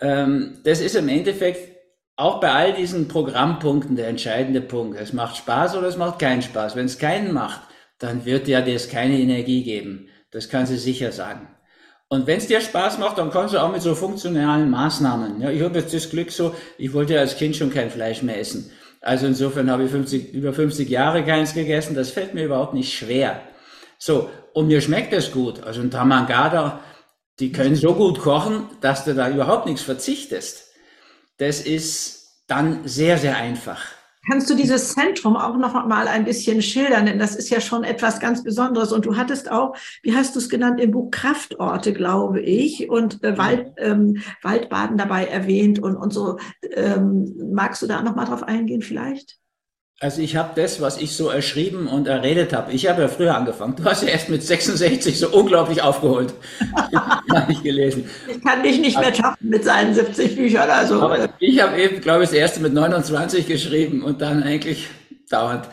ähm, das ist im Endeffekt auch bei all diesen Programmpunkten der entscheidende Punkt. Es macht Spaß oder es macht keinen Spaß. Wenn es keinen macht, dann wird ja das keine Energie geben. Das kann sie sicher sagen. Und wenn es dir Spaß macht, dann kannst du auch mit so funktionalen Maßnahmen. Ja, ich habe jetzt das Glück so, ich wollte ja als Kind schon kein Fleisch mehr essen. Also insofern habe ich 50, über 50 Jahre keins gegessen. Das fällt mir überhaupt nicht schwer. So, und mir schmeckt es gut. Also ein Tamangada, die können so gut kochen, dass du da überhaupt nichts verzichtest. Das ist dann sehr, sehr einfach. Kannst du dieses Zentrum auch noch mal ein bisschen schildern? Denn das ist ja schon etwas ganz Besonderes. Und du hattest auch, wie hast du es genannt, im Buch Kraftorte, glaube ich, und äh, Wald, ähm, Waldbaden dabei erwähnt und, und so. Ähm, magst du da noch mal drauf eingehen vielleicht? Also ich habe das, was ich so erschrieben und erredet habe. Ich habe ja früher angefangen. Du hast ja erst mit 66 so unglaublich aufgeholt. habe ich gelesen. Ich kann dich nicht mehr schaffen mit seinen 70 Büchern. Also. Aber ich habe eben, glaube ich, das erste mit 29 geschrieben und dann eigentlich dauernd.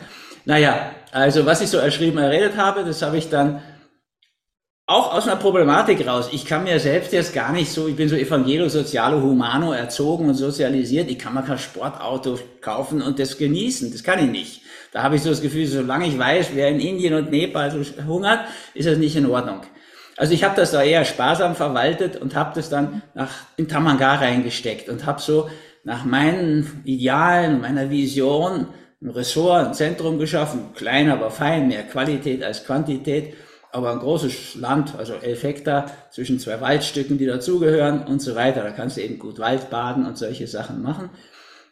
Naja, also was ich so erschrieben erredet habe, das habe ich dann auch aus einer Problematik raus. Ich kann mir selbst jetzt gar nicht so, ich bin so evangelo, sozialo, humano erzogen und sozialisiert. Ich kann mir kein Sportauto kaufen und das genießen. Das kann ich nicht. Da habe ich so das Gefühl, solange ich weiß, wer in Indien und Nepal so hungert, ist das nicht in Ordnung. Also ich habe das da eher sparsam verwaltet und habe das dann nach, in Tamanga reingesteckt und habe so nach meinen Idealen, meiner Vision ein Ressort, ein Zentrum geschaffen, klein, aber fein, mehr Qualität als Quantität aber ein großes Land, also elf Hektar zwischen zwei Waldstücken, die dazugehören und so weiter. Da kannst du eben gut Wald baden und solche Sachen machen.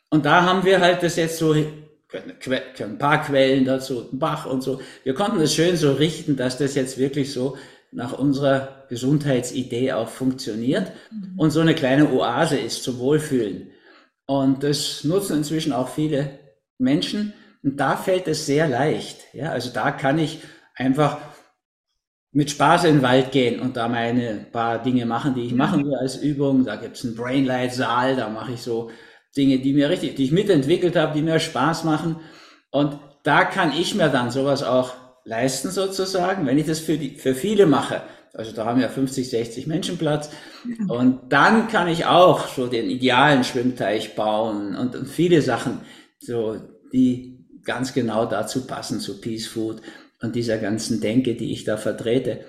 Und da haben wir halt das jetzt so, ein paar Quellen dazu, ein Bach und so. Wir konnten es schön so richten, dass das jetzt wirklich so nach unserer Gesundheitsidee auch funktioniert mhm. und so eine kleine Oase ist zum Wohlfühlen. Und das nutzen inzwischen auch viele Menschen. Und da fällt es sehr leicht. Ja, also da kann ich einfach mit Spaß in den Wald gehen und da meine paar Dinge machen, die ich machen will als Übung. Da gibt's einen Brainlight-Saal, da mache ich so Dinge, die mir richtig, die ich mitentwickelt habe, die mir Spaß machen. Und da kann ich mir dann sowas auch leisten sozusagen, wenn ich das für, die, für viele mache. Also da haben wir 50, 60 Menschen Platz. Und dann kann ich auch so den idealen Schwimmteich bauen und, und viele Sachen, so, die ganz genau dazu passen, zu Peace Food und dieser ganzen Denke, die ich da vertrete.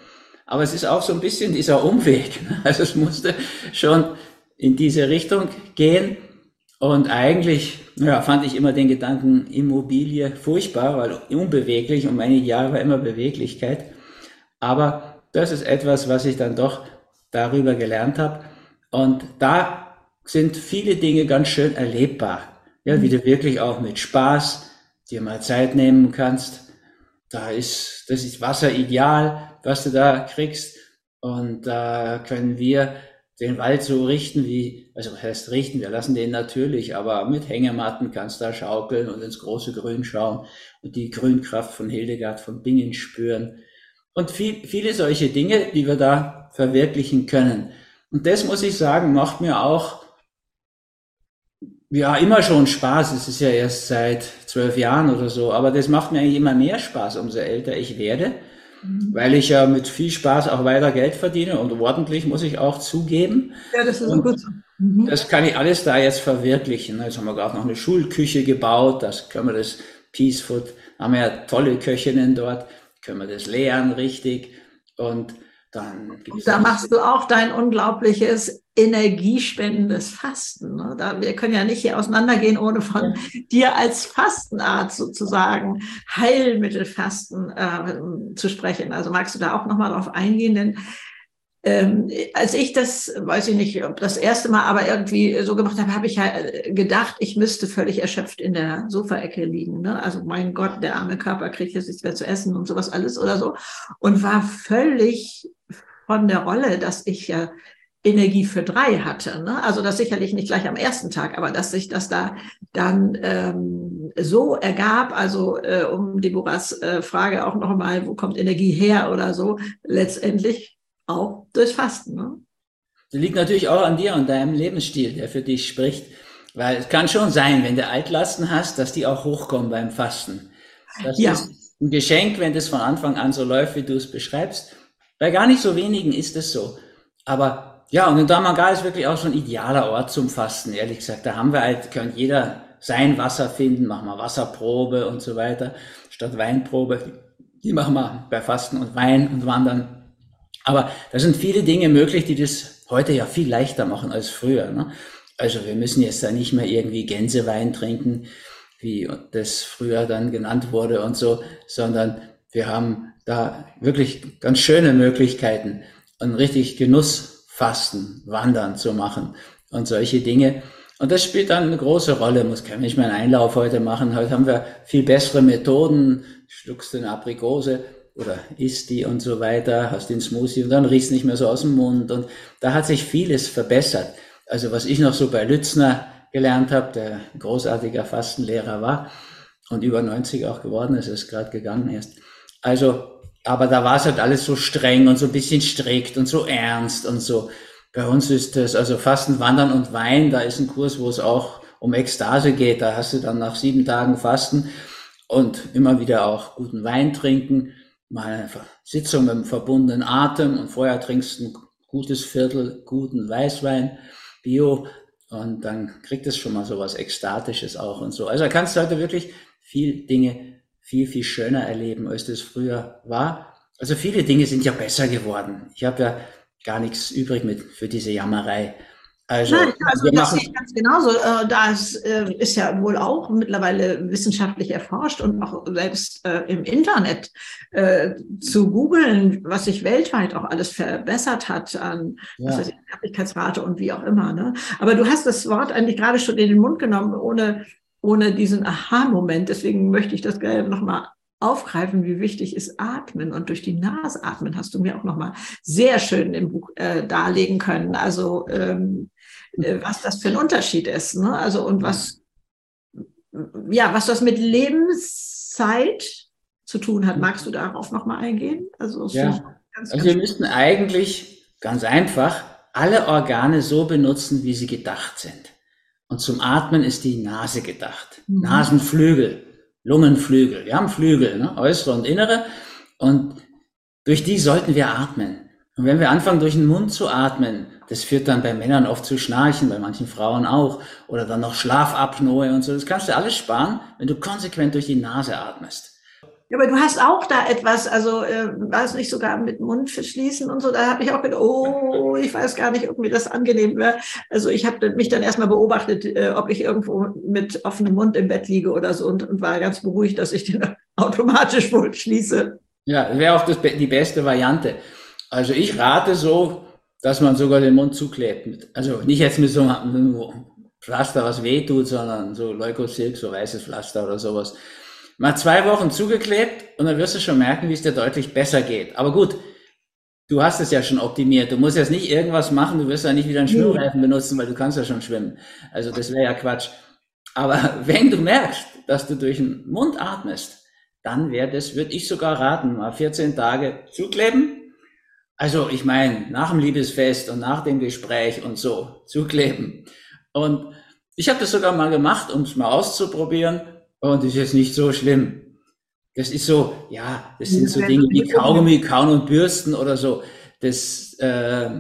Aber es ist auch so ein bisschen dieser Umweg. Ne? Also es musste schon in diese Richtung gehen. Und eigentlich ja, fand ich immer den Gedanken Immobilie furchtbar, weil unbeweglich und meine Ideal war immer Beweglichkeit. Aber das ist etwas, was ich dann doch darüber gelernt habe. Und da sind viele Dinge ganz schön erlebbar. Ja, wie du wirklich auch mit Spaß dir mal Zeit nehmen kannst. Da ist, das ist Wasser ideal, was du da kriegst. Und da können wir den Wald so richten wie, also heißt richten, wir lassen den natürlich, aber mit Hängematten kannst du da schaukeln und ins große Grün schauen und die Grünkraft von Hildegard von Bingen spüren. Und viel, viele solche Dinge, die wir da verwirklichen können. Und das muss ich sagen, macht mir auch ja immer schon Spaß. Es ist ja erst seit zwölf Jahren oder so, aber das macht mir eigentlich immer mehr Spaß, umso älter ich werde, mhm. weil ich ja mit viel Spaß auch weiter Geld verdiene und ordentlich muss ich auch zugeben. Ja, das ist und gut. Mhm. Das kann ich alles da jetzt verwirklichen. Jetzt haben wir gerade noch eine Schulküche gebaut, das können wir das Peace Food, haben wir ja tolle Köchinnen dort, können wir das lehren richtig und dann da machst du auch dein unglaubliches energiespendendes Fasten. Ne? Da, wir können ja nicht hier auseinandergehen, ohne von ja. dir als Fastenart sozusagen Heilmittelfasten äh, zu sprechen. Also magst du da auch nochmal drauf eingehen? Denn ähm, als ich das, weiß ich nicht, ob das erste Mal, aber irgendwie so gemacht habe, habe ich äh, gedacht, ich müsste völlig erschöpft in der Sofaecke liegen. Ne? Also mein Gott, der arme Körper kriegt jetzt nichts mehr zu essen und sowas alles oder so. Und war völlig von der Rolle, dass ich ja Energie für drei hatte. Ne? Also das sicherlich nicht gleich am ersten Tag, aber dass sich das da dann ähm, so ergab, also äh, um Deborahs äh, Frage auch nochmal, wo kommt Energie her oder so, letztendlich auch durch Fasten. Ne? Das liegt natürlich auch an dir und deinem Lebensstil, der für dich spricht. Weil es kann schon sein, wenn du Altlasten hast, dass die auch hochkommen beim Fasten. Das ja. ist ein Geschenk, wenn das von Anfang an so läuft, wie du es beschreibst. Bei gar nicht so wenigen ist es so. Aber ja, und in Damagal ist wirklich auch so ein idealer Ort zum Fasten, ehrlich gesagt. Da haben wir halt, kann jeder sein Wasser finden, machen wir Wasserprobe und so weiter, statt Weinprobe. Die machen wir bei Fasten und Wein und Wandern. Aber da sind viele Dinge möglich, die das heute ja viel leichter machen als früher. Ne? Also wir müssen jetzt da nicht mehr irgendwie Gänsewein trinken, wie das früher dann genannt wurde und so, sondern wir haben da wirklich ganz schöne Möglichkeiten, ein richtig Genussfasten, Wandern zu machen und solche Dinge. Und das spielt dann eine große Rolle. Muss kann nicht mehr einen Einlauf heute machen. Heute haben wir viel bessere Methoden. Schluckst du eine Aprikose oder isst die und so weiter, hast den Smoothie und dann riechst nicht mehr so aus dem Mund. Und da hat sich vieles verbessert. Also was ich noch so bei Lützner gelernt habe, der großartiger Fastenlehrer war und über 90 auch geworden ist, ist gerade gegangen erst. Also, aber da war es halt alles so streng und so ein bisschen strikt und so ernst und so. Bei uns ist das, also Fasten, Wandern und Wein, da ist ein Kurs, wo es auch um Ekstase geht. Da hast du dann nach sieben Tagen Fasten und immer wieder auch guten Wein trinken, mal eine Sitzung mit dem verbundenen Atem und vorher trinkst ein gutes Viertel guten Weißwein, Bio, und dann kriegt es schon mal so was Ekstatisches auch und so. Also kannst du heute wirklich viel Dinge viel, viel schöner erleben, als das früher war. Also viele Dinge sind ja besser geworden. Ich habe ja gar nichts übrig mit für diese Jammerei. Also, Nein, also das sehe ich ganz genauso. Äh, das äh, ist ja wohl auch mittlerweile wissenschaftlich erforscht und auch selbst äh, im Internet zu googeln, was sich weltweit auch alles verbessert hat an ja. Sterblichkeitsrate und wie auch immer. Ne? Aber du hast das Wort eigentlich gerade schon in den Mund genommen, ohne ohne diesen Aha-Moment. Deswegen möchte ich das gerne nochmal aufgreifen, wie wichtig ist Atmen. Und durch die Nase atmen hast du mir auch nochmal sehr schön im Buch äh, darlegen können. Also ähm, äh, was das für ein Unterschied ist. Ne? Also und was, ja, was das mit Lebenszeit zu tun hat. Magst du darauf nochmal eingehen? Also, ja. Ganz, also wir müssten eigentlich ganz einfach alle Organe so benutzen, wie sie gedacht sind. Und zum Atmen ist die Nase gedacht. Mhm. Nasenflügel, Lungenflügel. Wir haben Flügel, ne? äußere und innere. Und durch die sollten wir atmen. Und wenn wir anfangen, durch den Mund zu atmen, das führt dann bei Männern oft zu Schnarchen, bei manchen Frauen auch. Oder dann noch Schlafapnoe und so. Das kannst du alles sparen, wenn du konsequent durch die Nase atmest. Ja, aber du hast auch da etwas, also äh, war es nicht sogar mit Mund verschließen und so, da habe ich auch gedacht, oh, ich weiß gar nicht, ob mir das angenehm wäre. Also ich habe mich dann erstmal beobachtet, äh, ob ich irgendwo mit offenem Mund im Bett liege oder so und, und war ganz beruhigt, dass ich den automatisch wohl schließe. Ja, wäre auch das, die beste Variante. Also ich rate so, dass man sogar den Mund zuklebt. Also nicht jetzt mit so einem Pflaster, was weh tut, sondern so Leukosilk, so weißes Pflaster oder sowas. Mal zwei Wochen zugeklebt und dann wirst du schon merken, wie es dir deutlich besser geht. Aber gut, du hast es ja schon optimiert. Du musst jetzt nicht irgendwas machen, du wirst ja nicht wieder einen Schwimmreifen benutzen, weil du kannst ja schon schwimmen. Also das wäre ja Quatsch. Aber wenn du merkst, dass du durch den Mund atmest, dann wäre das, würde ich sogar raten, mal 14 Tage zukleben. Also ich meine, nach dem Liebesfest und nach dem Gespräch und so zukleben. Und ich habe das sogar mal gemacht, um es mal auszuprobieren. Und ist jetzt nicht so schlimm. Das ist so, ja, das sind so Dinge wie Kaugummi, Kauen und Bürsten oder so. Das, äh,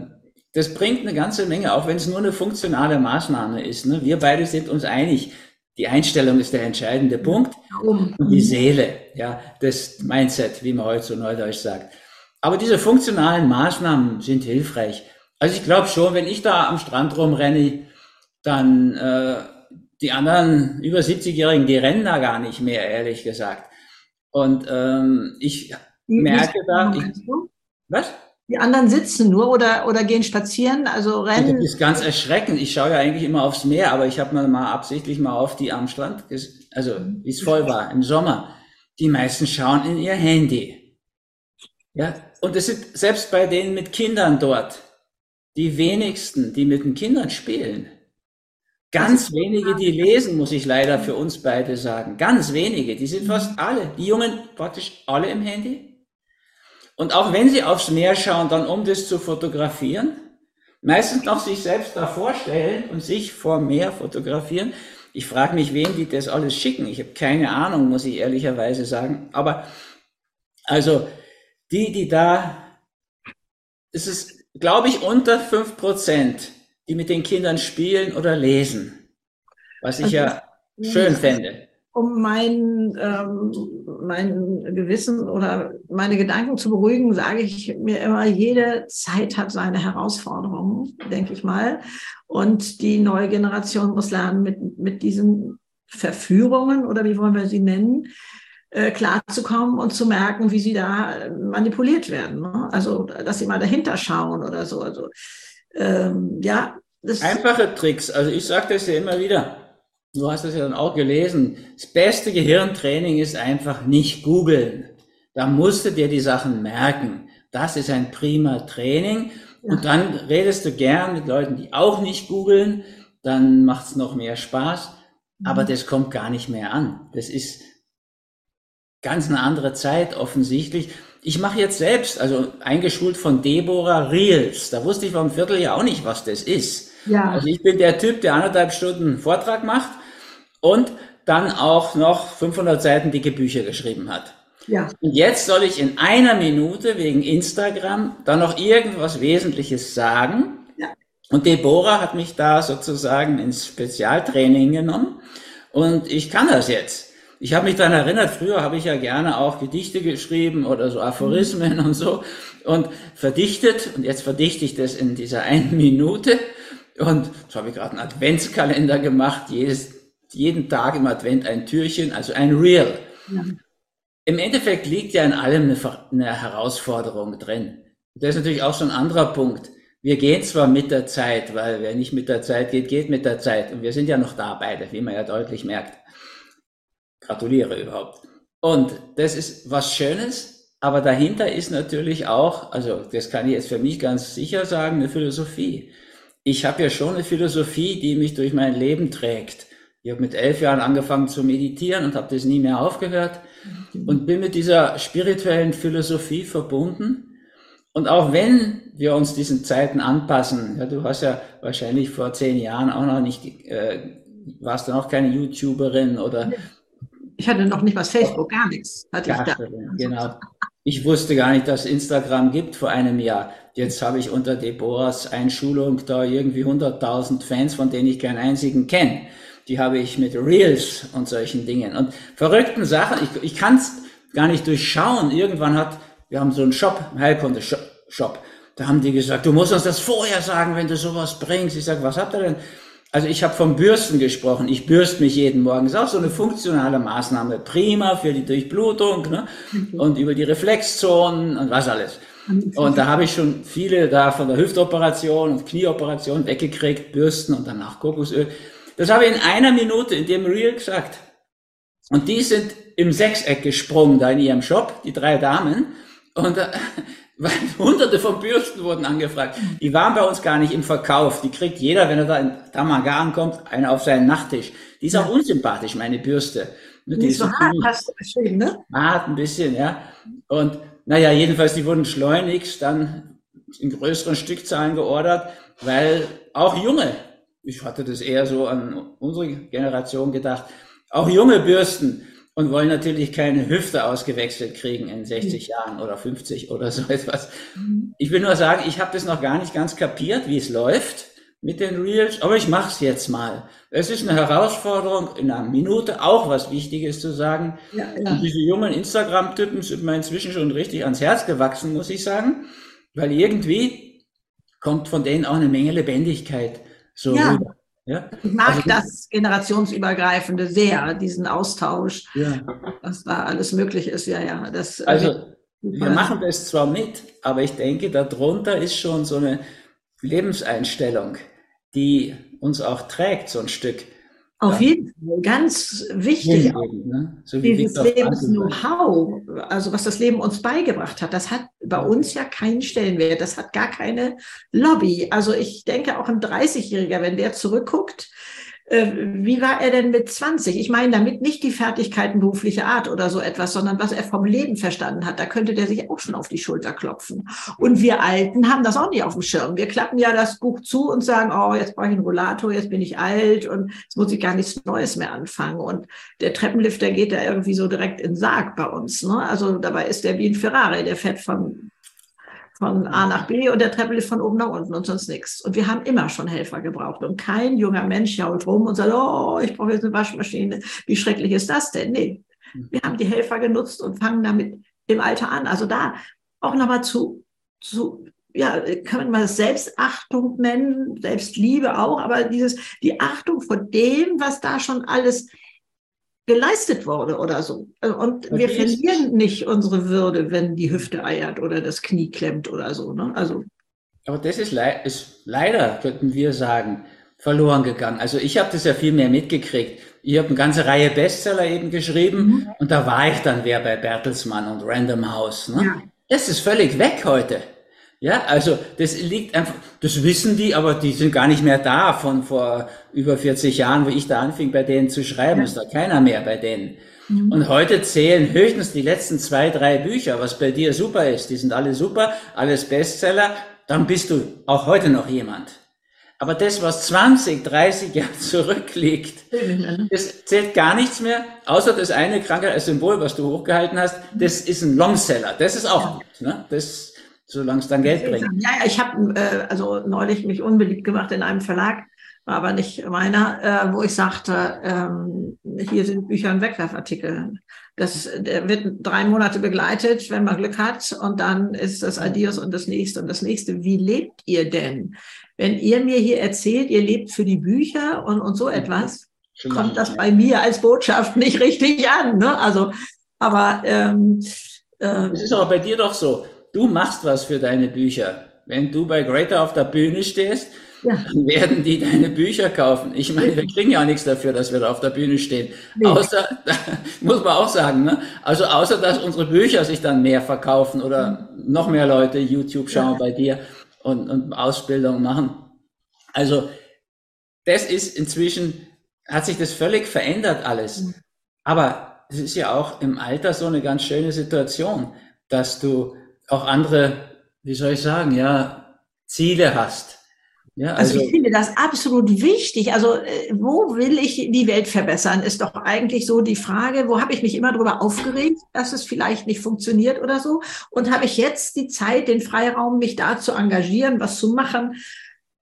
das bringt eine ganze Menge, auch wenn es nur eine funktionale Maßnahme ist. Ne? Wir beide sind uns einig. Die Einstellung ist der entscheidende Punkt. Und die Seele, ja, das Mindset, wie man heute so neudeutsch sagt. Aber diese funktionalen Maßnahmen sind hilfreich. Also ich glaube schon, wenn ich da am Strand rumrenne, dann äh, die anderen über 70-Jährigen, die rennen da gar nicht mehr, ehrlich gesagt. Und ähm, ich merke da. Ich, was? Die anderen sitzen nur oder, oder gehen spazieren, also rennen. Das ist ganz erschreckend. Ich schaue ja eigentlich immer aufs Meer, aber ich habe mal, mal absichtlich mal auf die am Strand, also wie es voll war im Sommer. Die meisten schauen in ihr Handy. Ja, und es sind selbst bei denen mit Kindern dort die wenigsten, die mit den Kindern spielen. Ganz wenige, die lesen, muss ich leider für uns beide sagen. Ganz wenige, die sind fast alle, die Jungen praktisch alle im Handy. Und auch wenn sie aufs Meer schauen, dann um das zu fotografieren, meistens noch sich selbst da vorstellen und sich vor Meer fotografieren. Ich frage mich, wem die das alles schicken. Ich habe keine Ahnung, muss ich ehrlicherweise sagen. Aber also die, die da, das ist, glaube ich, unter fünf Prozent die mit den Kindern spielen oder lesen. Was ich also, ja schön fände. Um mein, ähm, mein Gewissen oder meine Gedanken zu beruhigen, sage ich mir immer, jede Zeit hat seine Herausforderungen, denke ich mal. Und die neue Generation muss lernen, mit, mit diesen Verführungen oder wie wollen wir sie nennen, äh, klarzukommen und zu merken, wie sie da manipuliert werden. Ne? Also, dass sie mal dahinter schauen oder so. Also, ähm, ja. Einfache Tricks. Also ich sage das ja immer wieder. Du hast das ja dann auch gelesen. Das beste Gehirntraining ist einfach nicht googeln. Da musst du dir die Sachen merken. Das ist ein prima Training. Und dann redest du gern mit Leuten, die auch nicht googeln. Dann macht's noch mehr Spaß. Aber mhm. das kommt gar nicht mehr an. Das ist ganz eine andere Zeit offensichtlich ich mache jetzt selbst, also eingeschult von Deborah Reels. Da wusste ich vor einem Vierteljahr auch nicht, was das ist. Ja. Also ich bin der Typ, der anderthalb Stunden Vortrag macht und dann auch noch 500 Seiten dicke Bücher geschrieben hat. Ja. Und jetzt soll ich in einer Minute wegen Instagram dann noch irgendwas Wesentliches sagen. Ja. Und Deborah hat mich da sozusagen ins Spezialtraining genommen und ich kann das jetzt. Ich habe mich daran erinnert, früher habe ich ja gerne auch Gedichte geschrieben oder so Aphorismen und so und verdichtet. Und jetzt verdichte ich das in dieser einen Minute. Und so habe ich gerade einen Adventskalender gemacht, jedes, jeden Tag im Advent ein Türchen, also ein Real. Ja. Im Endeffekt liegt ja in allem eine, eine Herausforderung drin. Das ist natürlich auch so ein anderer Punkt. Wir gehen zwar mit der Zeit, weil wer nicht mit der Zeit geht, geht mit der Zeit. Und wir sind ja noch da beide, wie man ja deutlich merkt. Gratuliere überhaupt. Und das ist was Schönes, aber dahinter ist natürlich auch, also das kann ich jetzt für mich ganz sicher sagen, eine Philosophie. Ich habe ja schon eine Philosophie, die mich durch mein Leben trägt. Ich habe mit elf Jahren angefangen zu meditieren und habe das nie mehr aufgehört und bin mit dieser spirituellen Philosophie verbunden. Und auch wenn wir uns diesen Zeiten anpassen, ja, du hast ja wahrscheinlich vor zehn Jahren auch noch nicht, äh, warst du noch keine YouTuberin oder ich hatte noch nicht was Facebook, gar nichts. Hatte gar ich da. Genau. Ich wusste gar nicht, dass Instagram gibt vor einem Jahr. Jetzt habe ich unter Deborahs Einschulung da irgendwie 100.000 Fans, von denen ich keinen einzigen kenne. Die habe ich mit Reels und solchen Dingen und verrückten Sachen. Ich, ich kann es gar nicht durchschauen. Irgendwann hat, wir haben so einen Shop, Heilkunde-Shop. Da haben die gesagt, du musst uns das vorher sagen, wenn du sowas bringst. Ich sage, was habt ihr denn? Also ich habe vom Bürsten gesprochen. Ich bürste mich jeden Morgen. Das ist auch so eine funktionale Maßnahme. Prima für die Durchblutung ne? Und über die Reflexzonen und was alles. Und da habe ich schon viele da von der Hüftoperation und Knieoperation weggekriegt, Bürsten und danach Kokosöl. Das habe ich in einer Minute in dem Reel gesagt. Und die sind im Sechseck gesprungen da in ihrem Shop, die drei Damen. Und äh, weil hunderte von Bürsten wurden angefragt. Die waren bei uns gar nicht im Verkauf. Die kriegt jeder, wenn er da in Tamaga ankommt, eine auf seinen Nachttisch. Die ist auch unsympathisch, meine Bürste. Die, die ist so hart, hast du beschrieben, ne? Hart ein bisschen, ja. Und naja, jedenfalls, die wurden schleunigst dann in größeren Stückzahlen geordert, weil auch junge, ich hatte das eher so an unsere Generation gedacht, auch junge Bürsten und wollen natürlich keine Hüfte ausgewechselt kriegen in 60 mhm. Jahren oder 50 oder so etwas. Mhm. Ich will nur sagen, ich habe das noch gar nicht ganz kapiert, wie es läuft mit den Reels, aber ich mache es jetzt mal. Es ist eine Herausforderung, in einer Minute auch was Wichtiges zu sagen. Ja, ja. Und diese jungen Instagram-Typen sind mir inzwischen schon richtig ans Herz gewachsen, muss ich sagen, weil irgendwie kommt von denen auch eine Menge Lebendigkeit so ja. rüber. Ja? Ich mag also, das generationsübergreifende sehr, diesen Austausch, ja. was da alles möglich ist. Ja, ja. Das, äh, also wir machen das zwar mit, aber ich denke, darunter ist schon so eine Lebenseinstellung, die uns auch trägt, so ein Stück. Auf ja. jeden Fall, ganz wichtig. Leben, ne? so dieses Lebens-Know-how, also was das Leben uns beigebracht hat, das hat bei uns ja keinen Stellenwert, das hat gar keine Lobby. Also ich denke auch ein 30-Jähriger, wenn der zurückguckt, wie war er denn mit 20? Ich meine damit nicht die Fertigkeiten beruflicher Art oder so etwas, sondern was er vom Leben verstanden hat. Da könnte der sich auch schon auf die Schulter klopfen. Und wir Alten haben das auch nicht auf dem Schirm. Wir klappen ja das Buch zu und sagen, oh, jetzt brauche ich einen Rollator, jetzt bin ich alt und jetzt muss ich gar nichts Neues mehr anfangen. Und der Treppenlifter geht da irgendwie so direkt in den Sarg bei uns. Ne? Also dabei ist der wie ein Ferrari, der fährt von von A nach B und der Treppenlift von oben nach unten und sonst nichts. Und wir haben immer schon Helfer gebraucht. Und kein junger Mensch jault rum und sagt, oh, ich brauche jetzt eine Waschmaschine. Wie schrecklich ist das denn? Nee, wir haben die Helfer genutzt und fangen damit im Alter an. Also da auch nochmal zu, zu ja, kann man das Selbstachtung nennen, Selbstliebe auch, aber dieses, die Achtung vor dem, was da schon alles geleistet wurde oder so. Und wir verlieren nicht unsere Würde, wenn die Hüfte eiert oder das Knie klemmt oder so. Ne? Also. Aber das ist, le ist leider, könnten wir sagen, verloren gegangen. Also ich habe das ja viel mehr mitgekriegt. Ich habe eine ganze Reihe Bestseller eben geschrieben mhm. und da war ich dann wer bei Bertelsmann und Random House. Ne? Ja. Das ist völlig weg heute. Ja, also das liegt einfach, das wissen die, aber die sind gar nicht mehr da von vor über 40 Jahren, wo ich da anfing, bei denen zu schreiben, ja. ist da keiner mehr bei denen. Mhm. Und heute zählen höchstens die letzten zwei, drei Bücher, was bei dir super ist. Die sind alle super, alles Bestseller, dann bist du auch heute noch jemand. Aber das, was 20, 30 Jahre zurückliegt, das zählt gar nichts mehr, außer das eine Krankheit als Symbol, was du hochgehalten hast, das ist ein Longseller. Das ist auch gut. Ne? Das solange es dann Geld bringt. Ja, ja ich habe äh, also neulich mich unbeliebt gemacht in einem Verlag, war aber nicht meiner, äh, wo ich sagte, ähm, hier sind Bücher und Wegwerfartikel. Das der wird drei Monate begleitet, wenn man Glück hat, und dann ist das Adios und das nächste und das nächste. Wie lebt ihr denn? Wenn ihr mir hier erzählt, ihr lebt für die Bücher und, und so etwas, Schon kommt das bei mir als Botschaft nicht richtig an. Ne? Also, aber ähm, äh, es ist aber bei dir doch so du machst was für deine Bücher. Wenn du bei Greater auf der Bühne stehst, ja. dann werden die deine Bücher kaufen. Ich meine, wir kriegen ja auch nichts dafür, dass wir da auf der Bühne stehen. Nee. Außer, muss man auch sagen, ne? Also außer, dass unsere Bücher sich dann mehr verkaufen oder noch mehr Leute YouTube schauen ja. bei dir und, und Ausbildung machen. Also, das ist inzwischen, hat sich das völlig verändert alles. Mhm. Aber es ist ja auch im Alter so eine ganz schöne Situation, dass du auch andere, wie soll ich sagen, ja, Ziele hast. Ja, also, also ich finde das absolut wichtig. Also äh, wo will ich die Welt verbessern, ist doch eigentlich so die Frage, wo habe ich mich immer darüber aufgeregt, dass es vielleicht nicht funktioniert oder so? Und habe ich jetzt die Zeit, den Freiraum, mich da zu engagieren, was zu machen,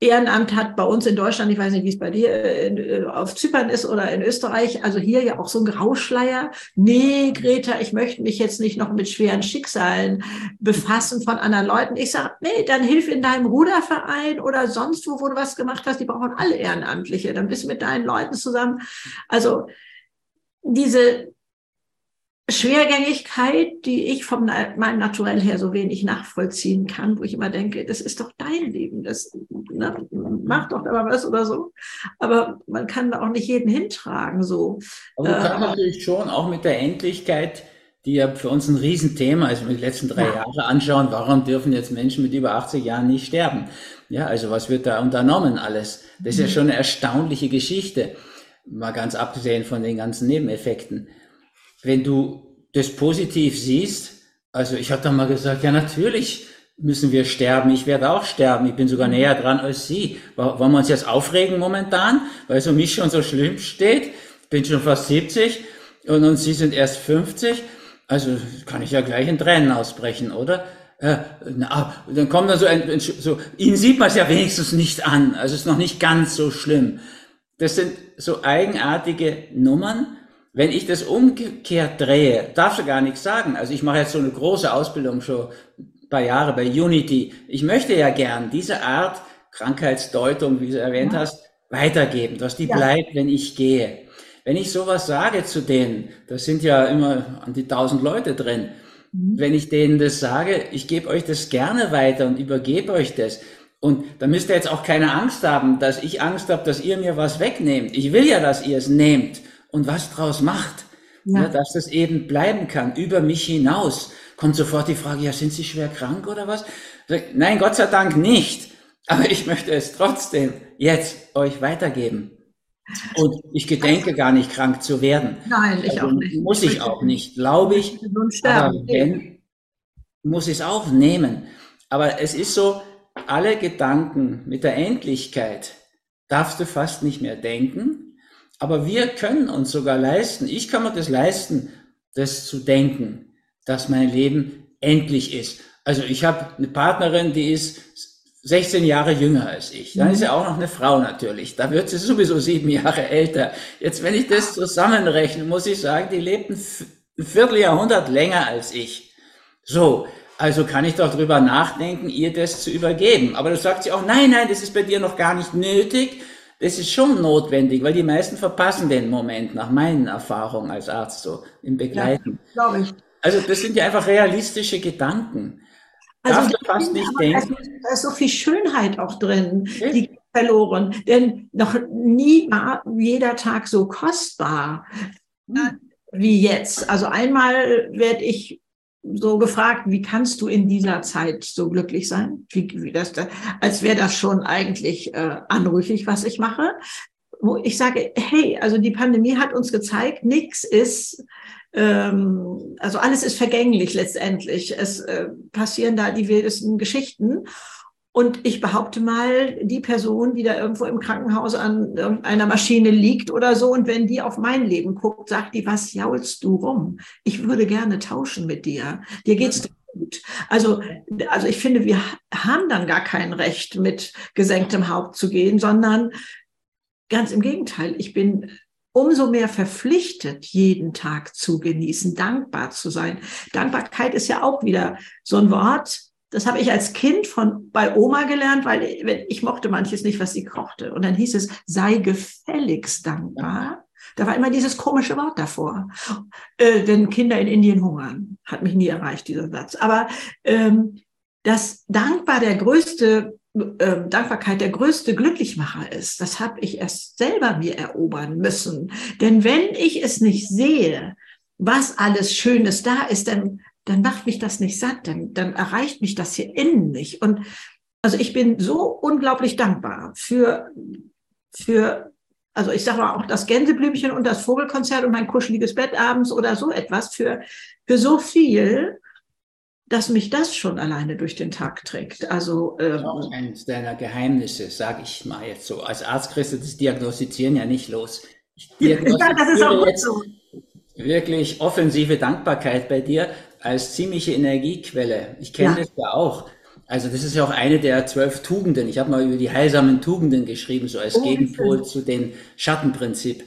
Ehrenamt hat bei uns in Deutschland, ich weiß nicht, wie es bei dir äh, in, äh, auf Zypern ist oder in Österreich, also hier ja auch so ein Grauschleier. Nee, Greta, ich möchte mich jetzt nicht noch mit schweren Schicksalen befassen von anderen Leuten. Ich sage, nee, dann hilf in deinem Ruderverein oder sonst wo, wo du was gemacht hast. Die brauchen alle Ehrenamtliche. Dann bist du mit deinen Leuten zusammen. Also diese Schwergängigkeit, die ich vom meinem Naturell her so wenig nachvollziehen kann, wo ich immer denke, das ist doch dein Leben, das ne, macht doch aber was oder so. Aber man kann da auch nicht jeden hintragen so. Aber du kannst äh, natürlich schon auch mit der Endlichkeit, die ja für uns ein Riesenthema ist, wenn wir die letzten drei ja. Jahre anschauen, warum dürfen jetzt Menschen mit über 80 Jahren nicht sterben? Ja, also was wird da unternommen alles? Das ist ja mhm. schon eine erstaunliche Geschichte, mal ganz abgesehen von den ganzen Nebeneffekten wenn du das positiv siehst, also ich habe dann mal gesagt, ja natürlich müssen wir sterben, ich werde auch sterben, ich bin sogar näher dran als Sie. Wollen wir uns jetzt aufregen momentan, weil es um mich schon so schlimm steht? Ich bin schon fast 70 und, und Sie sind erst 50. Also kann ich ja gleich in Tränen ausbrechen, oder? Äh, na, dann kommt dann so ein, so, Ihnen sieht man es ja wenigstens nicht an, also es ist noch nicht ganz so schlimm. Das sind so eigenartige Nummern, wenn ich das umgekehrt drehe, darfst du gar nichts sagen. Also ich mache jetzt so eine große Ausbildung schon ein paar Jahre bei Unity. Ich möchte ja gern diese Art Krankheitsdeutung, wie du erwähnt ja. hast, weitergeben, dass die ja. bleibt, wenn ich gehe. Wenn ich sowas sage zu denen, das sind ja immer an die tausend Leute drin, mhm. wenn ich denen das sage, ich gebe euch das gerne weiter und übergebe euch das. Und da müsst ihr jetzt auch keine Angst haben, dass ich Angst habe, dass ihr mir was wegnehmt. Ich will ja, dass ihr es nehmt und was draus macht. Ja. ja. dass das eben bleiben kann, über mich hinaus. Kommt sofort die Frage, ja, sind Sie schwer krank oder was? Nein, Gott sei Dank nicht. Aber ich möchte es trotzdem jetzt euch weitergeben. Und ich gedenke gar nicht krank zu werden. Nein, ich also auch nicht. Muss ich auch nicht, glaube ich. Aber wenn, muss ich es auch nehmen. Aber es ist so, alle Gedanken mit der Endlichkeit darfst du fast nicht mehr denken, aber wir können uns sogar leisten, ich kann mir das leisten, das zu denken, dass mein Leben endlich ist. Also ich habe eine Partnerin, die ist 16 Jahre jünger als ich. Dann ist sie auch noch eine Frau natürlich. Da wird sie sowieso sieben Jahre älter. Jetzt, wenn ich das zusammenrechne, muss ich sagen, die lebt ein Vierteljahrhundert länger als ich. So. Also kann ich doch drüber nachdenken, ihr das zu übergeben. Aber du sagst sie auch, nein, nein, das ist bei dir noch gar nicht nötig. Das ist schon notwendig, weil die meisten verpassen den Moment, nach meinen Erfahrungen als Arzt so im Begleiten. Ja, glaube ich. Also das sind ja einfach realistische Gedanken. Also Darf fast nicht denken. Da ist so viel Schönheit auch drin, okay. die verloren. Denn noch nie war jeder Tag so kostbar hm. wie jetzt. Also einmal werde ich so gefragt, wie kannst du in dieser Zeit so glücklich sein? Wie, wie das, da, als wäre das schon eigentlich äh, anrüchig, was ich mache. Wo ich sage, hey, also die Pandemie hat uns gezeigt, nichts ist, ähm, also alles ist vergänglich letztendlich. Es äh, passieren da die wildesten Geschichten. Und ich behaupte mal, die Person, die da irgendwo im Krankenhaus an irgendeiner Maschine liegt oder so, und wenn die auf mein Leben guckt, sagt die, was jaulst du rum? Ich würde gerne tauschen mit dir. Dir geht's doch gut. Also, also ich finde, wir haben dann gar kein Recht, mit gesenktem Haupt zu gehen, sondern ganz im Gegenteil. Ich bin umso mehr verpflichtet, jeden Tag zu genießen, dankbar zu sein. Dankbarkeit ist ja auch wieder so ein Wort, das habe ich als Kind von bei Oma gelernt, weil ich mochte manches nicht, was sie kochte. Und dann hieß es, sei gefälligst dankbar. Da war immer dieses komische Wort davor. Äh, denn Kinder in Indien hungern. Hat mich nie erreicht, dieser Satz. Aber ähm, dass dankbar der größte, äh, Dankbarkeit der größte Glücklichmacher ist, das habe ich erst selber mir erobern müssen. Denn wenn ich es nicht sehe, was alles Schönes da ist, dann dann macht mich das nicht satt, dann, dann erreicht mich das hier innen nicht. Und also ich bin so unglaublich dankbar für, für also ich sage mal auch das Gänseblümchen und das Vogelkonzert und mein kuscheliges Bett abends oder so etwas, für, für so viel, dass mich das schon alleine durch den Tag trägt. Also ähm, auch eines deiner Geheimnisse, sage ich mal jetzt so. Als Arzt kriegst du das Diagnostizieren ja nicht los. Ich ja, das ist auch gut so. Wirklich offensive Dankbarkeit bei dir, als ziemliche Energiequelle. Ich kenne ja. das ja auch. Also das ist ja auch eine der zwölf Tugenden. Ich habe mal über die heilsamen Tugenden geschrieben, so als oh, Gegenpol zu dem Schattenprinzip,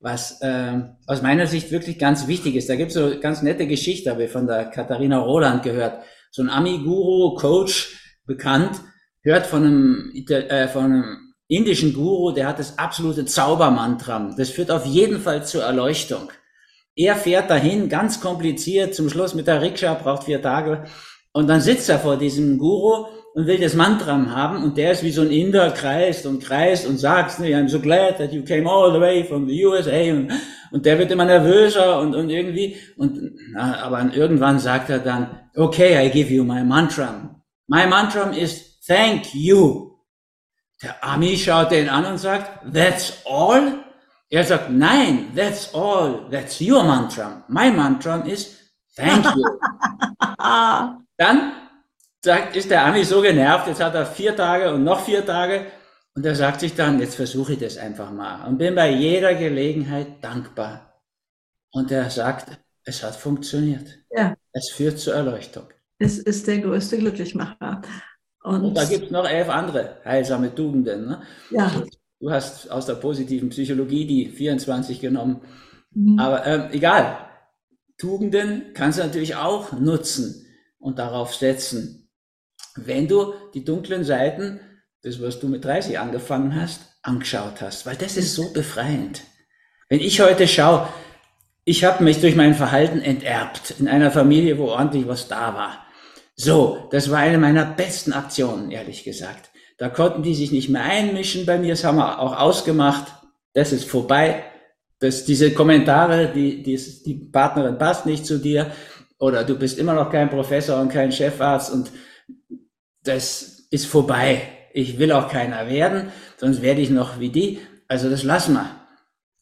was äh, aus meiner Sicht wirklich ganz wichtig ist. Da gibt es so ganz nette Geschichte, habe ich von der Katharina Roland gehört. So ein Ami-Guru, Coach, bekannt, hört von einem, äh, von einem indischen Guru, der hat das absolute Zaubermantra. Das führt auf jeden Fall zur Erleuchtung. Er fährt dahin, ganz kompliziert, zum Schluss mit der Rikscha, braucht vier Tage. Und dann sitzt er vor diesem Guru und will das Mantra haben und der ist wie so ein Inder, kreist und kreist und sagt, I'm so glad that you came all the way from the USA und, und der wird immer nervöser und, und irgendwie und na, aber irgendwann sagt er dann, okay, I give you my mantra. My mantra is thank you. Der Ami schaut den an und sagt, that's all? Er sagt, nein, that's all, that's your mantra. My mantra is thank you. Dann sagt, ist der Ami so genervt, jetzt hat er vier Tage und noch vier Tage und er sagt sich dann, jetzt versuche ich das einfach mal und bin bei jeder Gelegenheit dankbar. Und er sagt, es hat funktioniert. Ja. Es führt zur Erleuchtung. Es ist der größte Glücklichmacher. Und, und da gibt es noch elf andere heilsame Tugenden. Ne? Ja. Du hast aus der positiven Psychologie die 24 genommen. Mhm. Aber ähm, egal. Tugenden kannst du natürlich auch nutzen und darauf setzen wenn du die dunklen Seiten, das was du mit 30 angefangen hast, angeschaut hast, weil das ist so befreiend. Wenn ich heute schaue, ich habe mich durch mein Verhalten enterbt in einer Familie, wo ordentlich was da war. So, das war eine meiner besten Aktionen, ehrlich gesagt. Da konnten die sich nicht mehr einmischen bei mir, das haben wir auch ausgemacht. Das ist vorbei. Das, diese Kommentare, die, die, die Partnerin passt nicht zu dir oder du bist immer noch kein Professor und kein Chefarzt und das ist vorbei. Ich will auch keiner werden, sonst werde ich noch wie die. Also das lassen wir.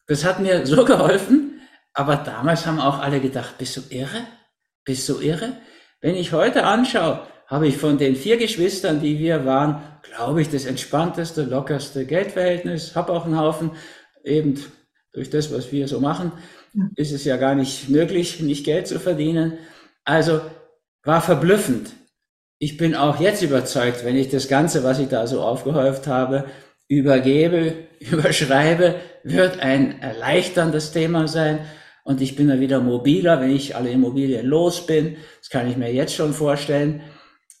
Das hat mir so geholfen, aber damals haben auch alle gedacht, bist du irre? Bist du irre? Wenn ich heute anschaue, habe ich von den vier Geschwistern, die wir waren, glaube ich, das entspannteste, lockerste Geldverhältnis, habe auch einen Haufen, eben durch das, was wir so machen, ist es ja gar nicht möglich, nicht Geld zu verdienen. Also war verblüffend, ich bin auch jetzt überzeugt, wenn ich das Ganze, was ich da so aufgehäuft habe, übergebe, überschreibe, wird ein erleichterndes Thema sein. Und ich bin dann wieder mobiler, wenn ich alle Immobilien los bin. Das kann ich mir jetzt schon vorstellen.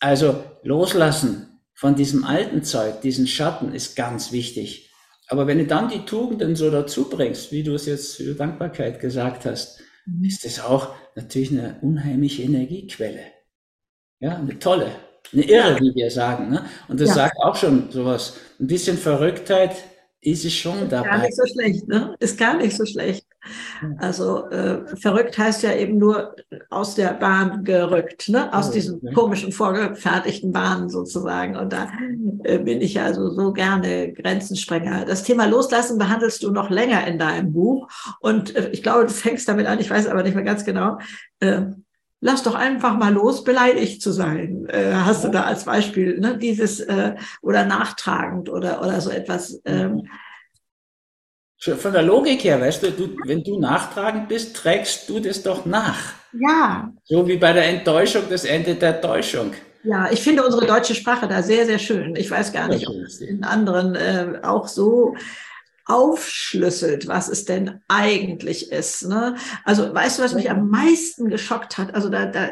Also loslassen von diesem alten Zeug, diesen Schatten ist ganz wichtig. Aber wenn du dann die Tugenden so dazu bringst, wie du es jetzt für Dankbarkeit gesagt hast, mhm. ist es auch natürlich eine unheimliche Energiequelle. Ja, eine tolle, eine Irre, wie wir sagen. Ne? Und das ja. sagt auch schon sowas. Ein bisschen Verrücktheit ist es schon dabei. Gar nicht so schlecht, ne? Ist gar nicht so schlecht. Also äh, verrückt heißt ja eben nur aus der Bahn gerückt, ne? aus diesen komischen vorgefertigten Bahnen sozusagen. Und da äh, bin ich also so gerne Grenzensprenger. Das Thema Loslassen behandelst du noch länger in deinem Buch. Und äh, ich glaube, du fängst damit an, ich weiß aber nicht mehr ganz genau. Äh, lass doch einfach mal los, beleidigt zu sein. Äh, hast du da als Beispiel ne, dieses äh, oder nachtragend oder, oder so etwas. Ähm. Von der Logik her, weißt du, du, wenn du nachtragend bist, trägst du das doch nach. Ja. So wie bei der Enttäuschung das Ende der Täuschung. Ja, ich finde unsere deutsche Sprache da sehr, sehr schön. Ich weiß gar nicht, ob es in anderen äh, auch so aufschlüsselt, was es denn eigentlich ist. Ne? Also weißt du, was mich am meisten geschockt hat? Also da, da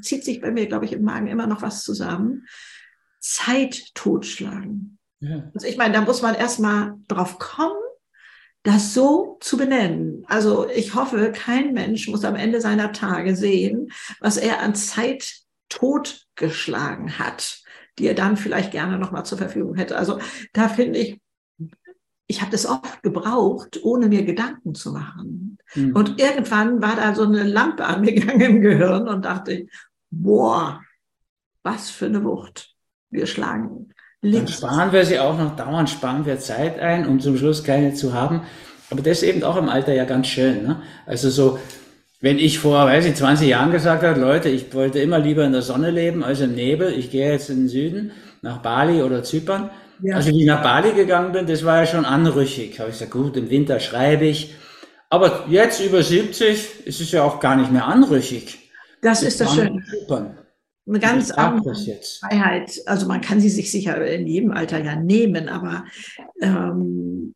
zieht sich bei mir, glaube ich, im Magen immer noch was zusammen. Zeit totschlagen. Ja. Also ich meine, da muss man erstmal drauf kommen, das so zu benennen. Also ich hoffe, kein Mensch muss am Ende seiner Tage sehen, was er an Zeit totgeschlagen hat, die er dann vielleicht gerne nochmal zur Verfügung hätte. Also da finde ich, ich habe das oft gebraucht, ohne mir Gedanken zu machen. Mhm. Und irgendwann war da so eine Lampe angegangen im Gehirn und dachte boah, was für eine Wucht. Wir schlagen. Dann sparen wir sie auch noch dauernd, sparen wir Zeit ein, um zum Schluss keine zu haben. Aber das ist eben auch im Alter ja ganz schön. Ne? Also so, wenn ich vor, weiß ich, 20 Jahren gesagt habe, Leute, ich wollte immer lieber in der Sonne leben als im Nebel, ich gehe jetzt in den Süden, nach Bali oder Zypern, ja. Also wie ich nach Bali gegangen bin, das war ja schon anrüchig. Habe ich gesagt, gut, im Winter schreibe ich. Aber jetzt über 70 ist es ja auch gar nicht mehr anrüchig. Das, das ist das Schöne. Eine ganz andere Freiheit. Also man kann sie sich sicher in jedem Alter ja nehmen, aber ähm,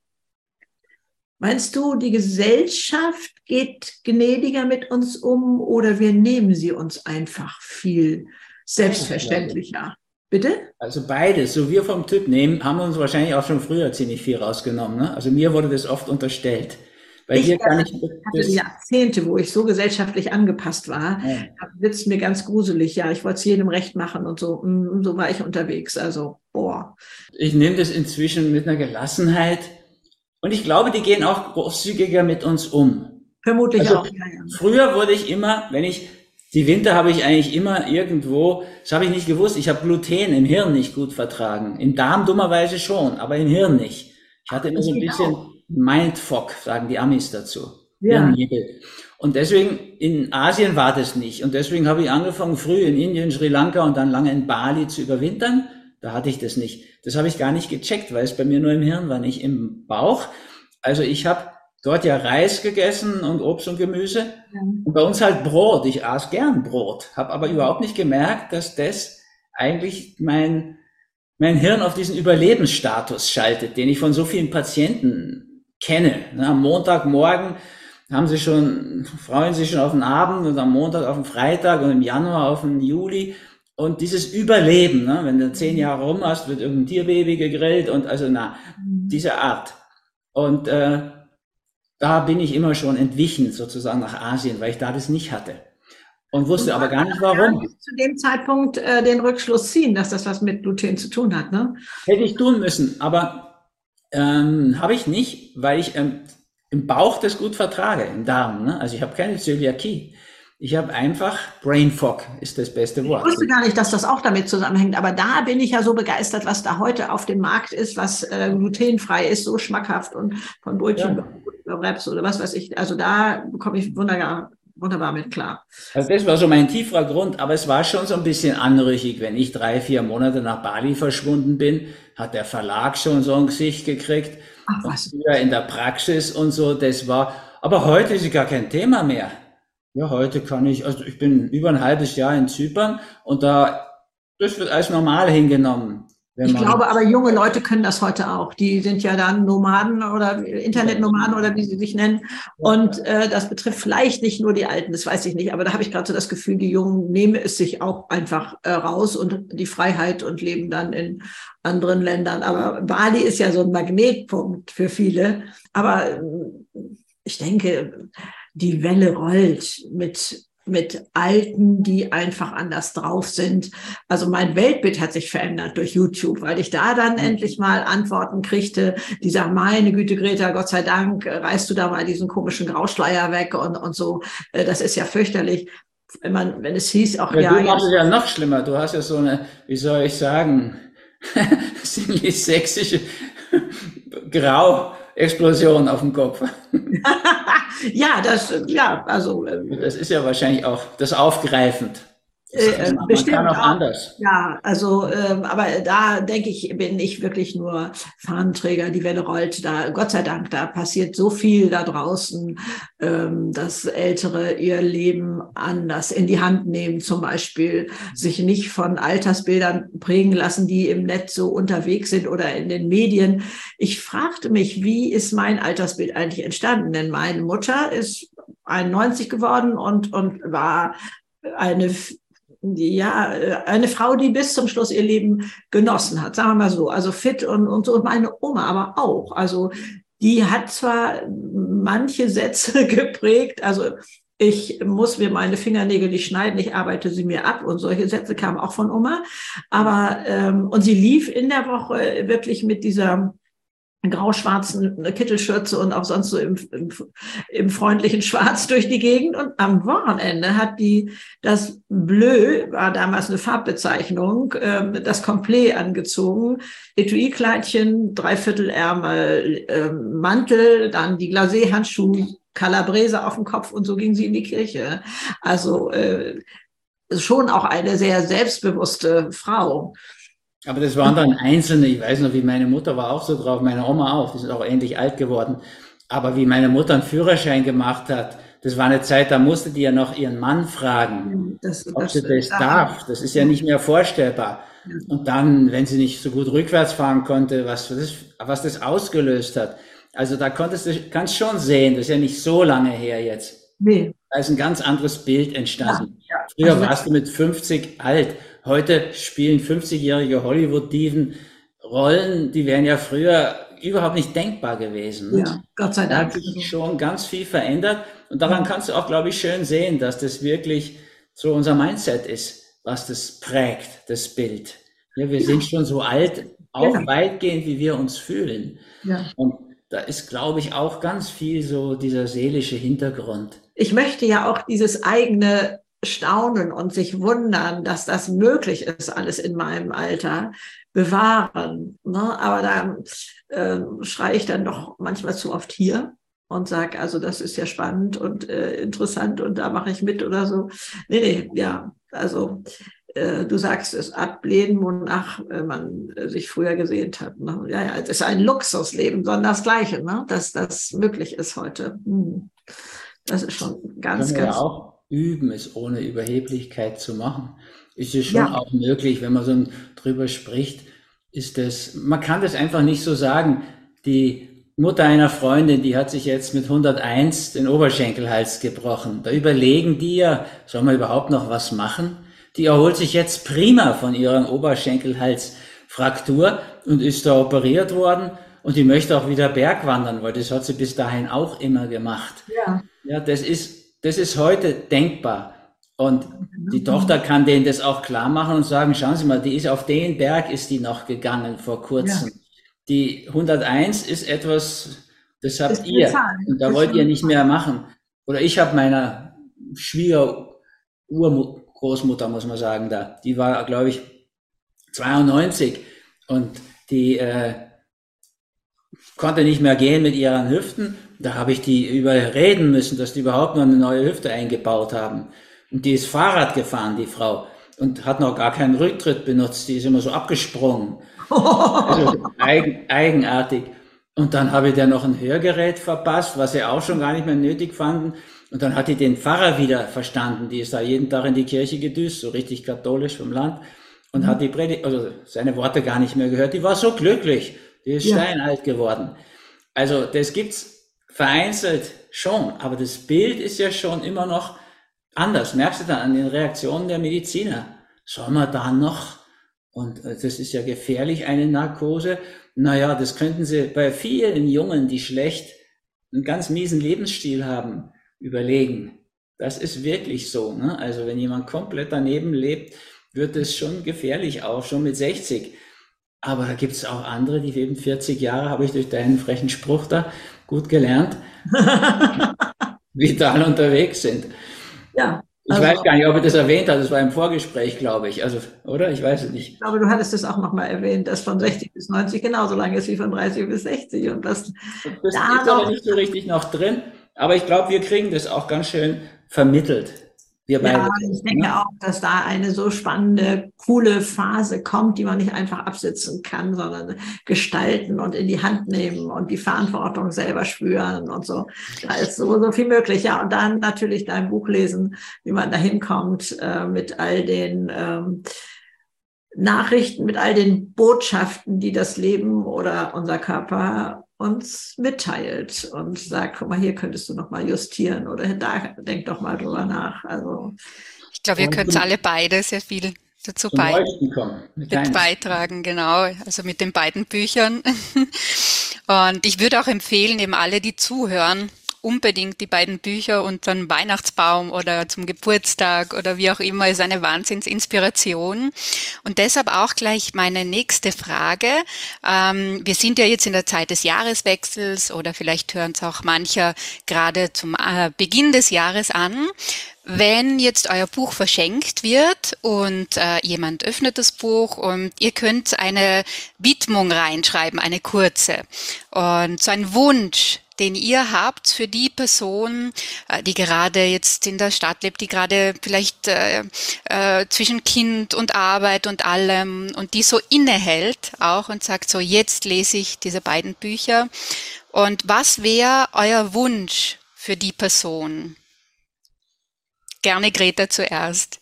meinst du, die Gesellschaft geht gnädiger mit uns um oder wir nehmen sie uns einfach viel selbstverständlicher? Bitte? Also beides. So wir vom Typ nehmen, haben uns wahrscheinlich auch schon früher ziemlich viel rausgenommen. Ne? Also mir wurde das oft unterstellt. Weil ich hier kann ich hatte Jahrzehnte, wo ich so gesellschaftlich angepasst war, ja. wird es mir ganz gruselig. Ja, ich wollte es jedem recht machen und so. Und so war ich unterwegs. Also, boah. Ich nehme das inzwischen mit einer Gelassenheit. Und ich glaube, die gehen auch großzügiger mit uns um. Vermutlich also, auch. Ja, ja. Früher wurde ich immer, wenn ich die Winter habe ich eigentlich immer irgendwo, das habe ich nicht gewusst, ich habe Gluten im Hirn nicht gut vertragen. Im Darm dummerweise schon, aber im Hirn nicht. Ich hatte immer so ein bisschen auch. Mindfuck, sagen die Amis dazu. Ja. Und deswegen in Asien war das nicht. Und deswegen habe ich angefangen, früh in Indien, Sri Lanka und dann lange in Bali zu überwintern. Da hatte ich das nicht. Das habe ich gar nicht gecheckt, weil es bei mir nur im Hirn war, nicht im Bauch. Also ich habe dort ja Reis gegessen und Obst und Gemüse. Ja. Und bei uns halt Brot. Ich aß gern Brot, habe aber überhaupt nicht gemerkt, dass das eigentlich mein, mein Hirn auf diesen Überlebensstatus schaltet, den ich von so vielen Patienten kenne. Am Montagmorgen haben sie schon, freuen sich schon auf den Abend und am Montag auf den Freitag und im Januar auf den Juli. Und dieses Überleben, ne? wenn du zehn Jahre rum hast, wird irgendein Tierbaby gegrillt und also na, mhm. diese Art. Und äh, da bin ich immer schon entwichen, sozusagen nach Asien, weil ich da das nicht hatte. Und wusste und aber gar nicht warum. Zu dem Zeitpunkt äh, den Rückschluss ziehen, dass das was mit Gluten zu tun hat, ne? Hätte ich tun müssen, aber ähm, habe ich nicht, weil ich ähm, im Bauch das gut vertrage, im Darm. Ne? Also ich habe keine Zöliakie. Ich habe einfach Brain Fog ist das beste Wort. Ich wusste gar nicht, dass das auch damit zusammenhängt, aber da bin ich ja so begeistert, was da heute auf dem Markt ist, was äh, glutenfrei ist, so schmackhaft und von Brötchen ja. oder Wraps oder was weiß ich. Also da komme ich wunderbar, wunderbar mit klar. Also das war so mein tieferer Grund, aber es war schon so ein bisschen anrüchig, wenn ich drei, vier Monate nach Bali verschwunden bin, hat der Verlag schon so ein Gesicht gekriegt. Ach, was? In der Praxis und so, das war, aber heute ist es gar kein Thema mehr. Ja, heute kann ich, also ich bin über ein halbes Jahr in Zypern und da, das wird als normal hingenommen. Ich glaube aber, junge Leute können das heute auch. Die sind ja dann Nomaden oder Internetnomaden oder wie sie sich nennen. Und äh, das betrifft vielleicht nicht nur die Alten, das weiß ich nicht. Aber da habe ich gerade so das Gefühl, die Jungen nehmen es sich auch einfach äh, raus und die Freiheit und leben dann in anderen Ländern. Aber Bali ist ja so ein Magnetpunkt für viele. Aber äh, ich denke, die Welle rollt mit mit Alten, die einfach anders drauf sind. Also mein Weltbild hat sich verändert durch YouTube, weil ich da dann mhm. endlich mal Antworten kriegte, die sagen, meine Güte, Greta, Gott sei Dank, reißt du da mal diesen komischen Grauschleier weg und, und so. Äh, das ist ja fürchterlich. Wenn man, wenn es hieß, auch ja. ja du machst es ja noch schlimmer. Du hast ja so eine, wie soll ich sagen, ziemlich sächsische Grau-Explosion auf dem Kopf. ja, das, ja, also. Äh, das ist ja wahrscheinlich auch das aufgreifend. Äh, man bestimmt kann auch, auch, anders. Ja, also, äh, aber da denke ich, bin ich wirklich nur Fahnenträger, die Welle rollt. Da, Gott sei Dank, da passiert so viel da draußen, ähm, dass Ältere ihr Leben anders in die Hand nehmen, zum Beispiel sich nicht von Altersbildern prägen lassen, die im Netz so unterwegs sind oder in den Medien. Ich fragte mich, wie ist mein Altersbild eigentlich entstanden? Denn meine Mutter ist 91 geworden und, und war eine ja, äh, eine Frau, die bis zum Schluss ihr Leben genossen hat, sagen wir mal so, also fit und, und so, und meine Oma aber auch. Also die hat zwar manche Sätze geprägt, also ich muss mir meine Fingernägel nicht schneiden, ich arbeite sie mir ab und solche Sätze kamen auch von Oma. Aber ähm, und sie lief in der Woche wirklich mit dieser grau-schwarzen Kittelschürze und auch sonst so im, im, im, freundlichen Schwarz durch die Gegend. Und am Wochenende hat die das Bleu, war damals eine Farbbezeichnung, äh, das Komplet angezogen. Etui-Kleidchen, Dreiviertelärmel, äh, Mantel, dann die Glacé-Handschuhe, Calabrese auf dem Kopf und so ging sie in die Kirche. Also äh, schon auch eine sehr selbstbewusste Frau. Aber das waren dann Einzelne, ich weiß noch, wie meine Mutter war auch so drauf, meine Oma auch, die sind auch endlich alt geworden. Aber wie meine Mutter einen Führerschein gemacht hat, das war eine Zeit, da musste die ja noch ihren Mann fragen, das, ob das, sie das darf. Das ist ja nicht mehr vorstellbar. Und dann, wenn sie nicht so gut rückwärts fahren konnte, was das, was das ausgelöst hat. Also da konntest du, kannst schon sehen, das ist ja nicht so lange her jetzt. Nee. Da ist ein ganz anderes Bild entstanden. Ja, ja. Früher also, warst du mit 50 alt Heute spielen 50-jährige Hollywood-Diven Rollen, die wären ja früher überhaupt nicht denkbar gewesen. Ja, Gott sei Da Dank. hat sich schon ganz viel verändert. Und daran kannst du auch, glaube ich, schön sehen, dass das wirklich so unser Mindset ist, was das prägt, das Bild. Ja, wir sind schon so alt, auch Ja. weitgehend, wie wir uns fühlen. Ja. Und da ist, glaube ich, auch ganz viel so dieser seelische Hintergrund. Ich möchte ja auch dieses eigene Staunen und sich wundern, dass das möglich ist, alles in meinem Alter bewahren. Ne? Aber da äh, schreie ich dann doch manchmal zu oft hier und sage, also das ist ja spannend und äh, interessant und da mache ich mit oder so. Nee, nee, ja, also äh, du sagst es, ablehnen, wonach man sich früher gesehnt hat. Ne? Ja, ja, es ist ein Luxusleben, sondern das Gleiche, ne? dass das möglich ist heute. Hm. Das ist schon ganz, ganz. ja üben, es ohne Überheblichkeit zu machen. Ist es schon Ja. auch möglich, wenn man so drüber spricht, ist das, man kann das einfach nicht so sagen. Die Mutter einer Freundin, die hat sich jetzt mit 101 den Oberschenkelhals gebrochen. Da überlegen die ja, soll man überhaupt noch was machen? Die erholt sich jetzt prima von ihrer Oberschenkelhalsfraktur und ist da operiert worden und die möchte auch wieder Bergwandern, weil das hat sie bis dahin auch immer gemacht. Ja. Ja, das ist, das ist heute denkbar. Und die Tochter kann denen das auch klar machen und sagen, schauen Sie mal, die ist auf den Berg ist die noch gegangen vor kurzem. Die 101 ist etwas, das habt eine ihr. Und da Ist wollt ihr nicht mehr machen. Oder ich habe meiner Schwiegerurgroßmutter, muss man sagen, da, die war, glaube ich, 92 und die äh, konnte nicht mehr gehen mit ihren Hüften. Da habe ich die überreden müssen, dass die überhaupt noch eine neue Hüfte eingebaut haben. Und die ist Fahrrad gefahren, die Frau, und hat noch gar keinen Rücktritt benutzt. Die ist immer so abgesprungen. Also eigen, eigenartig. Und dann habe ich der noch ein Hörgerät verpasst, was sie auch schon gar nicht mehr nötig fanden. Und dann hat die den Pfarrer wieder verstanden. Die ist da jeden Tag in die Kirche gedüst, so richtig katholisch vom Land. Und hat die Predigt, also seine Worte gar nicht mehr gehört. Die war so glücklich. Die ist Ja. steinalt geworden. Also das gibt's vereinzelt schon. Aber das Bild ist ja schon immer noch anders. Merkst du dann an den Reaktionen der Mediziner? Soll man da noch? Und äh, das ist ja gefährlich, eine Narkose. Naja, das könnten Sie bei vielen Jungen, die schlecht einen ganz miesen Lebensstil haben, überlegen. Das ist wirklich so. Ne? Also wenn jemand komplett daneben lebt, wird es schon gefährlich auch, schon mit 60. Aber da gibt es auch andere, die leben 40 Jahre, habe ich durch deinen frechen Spruch da gut gelernt, vital unterwegs sind. ja. Ich Also- weiß gar nicht, ob ich das erwähnt habe, das war im Vorgespräch, glaube ich. Also, oder? Ich weiß es nicht. Ich glaube, du hattest es auch nochmal erwähnt, dass von 60 bis 90 genauso lang ist wie von 30 bis 60. Und das, Das Da ist aber nicht so richtig noch drin. Aber ich glaube, wir kriegen das auch ganz schön vermittelt. Wir beide. ja, ich denke auch, dass da eine so spannende, coole Phase kommt, die man nicht einfach absitzen kann, sondern gestalten und in die Hand nehmen und die Verantwortung selber spüren und so. Da ist so, so viel möglich. Ja, und dann natürlich dein Buch lesen, wie man da hinkommt äh, mit all den ähm, Nachrichten, mit all den Botschaften, die das Leben oder unser Körper uns mitteilt und sagt, guck mal, hier könntest du noch mal justieren oder da denk doch mal drüber nach. Also Ich glaube, ihr könnt alle beide sehr viel dazu Zum bei Leuchten kommen. Mit beitragen, genau. Also mit den beiden Büchern. Und ich würde auch empfehlen, eben alle, die zuhören, unbedingt die beiden Bücher unter den Weihnachtsbaum oder zum Geburtstag oder wie auch immer, ist eine Wahnsinnsinspiration. Und deshalb auch gleich meine nächste Frage. Ähm, wir sind ja jetzt in der Zeit des Jahreswechsels oder vielleicht hören es auch mancher gerade zum äh, Beginn des Jahres an. Wenn jetzt euer Buch verschenkt wird und äh, jemand öffnet das Buch und ihr könnt eine Widmung reinschreiben, eine kurze und so ein Wunsch, den ihr habt für die Person, äh, die gerade jetzt in der Stadt lebt, die gerade vielleicht äh, äh, zwischen Kind und Arbeit und allem und die so innehält auch und sagt so, jetzt lese ich diese beiden Bücher. Und was wäre euer Wunsch für die Person? Gerne Greta zuerst.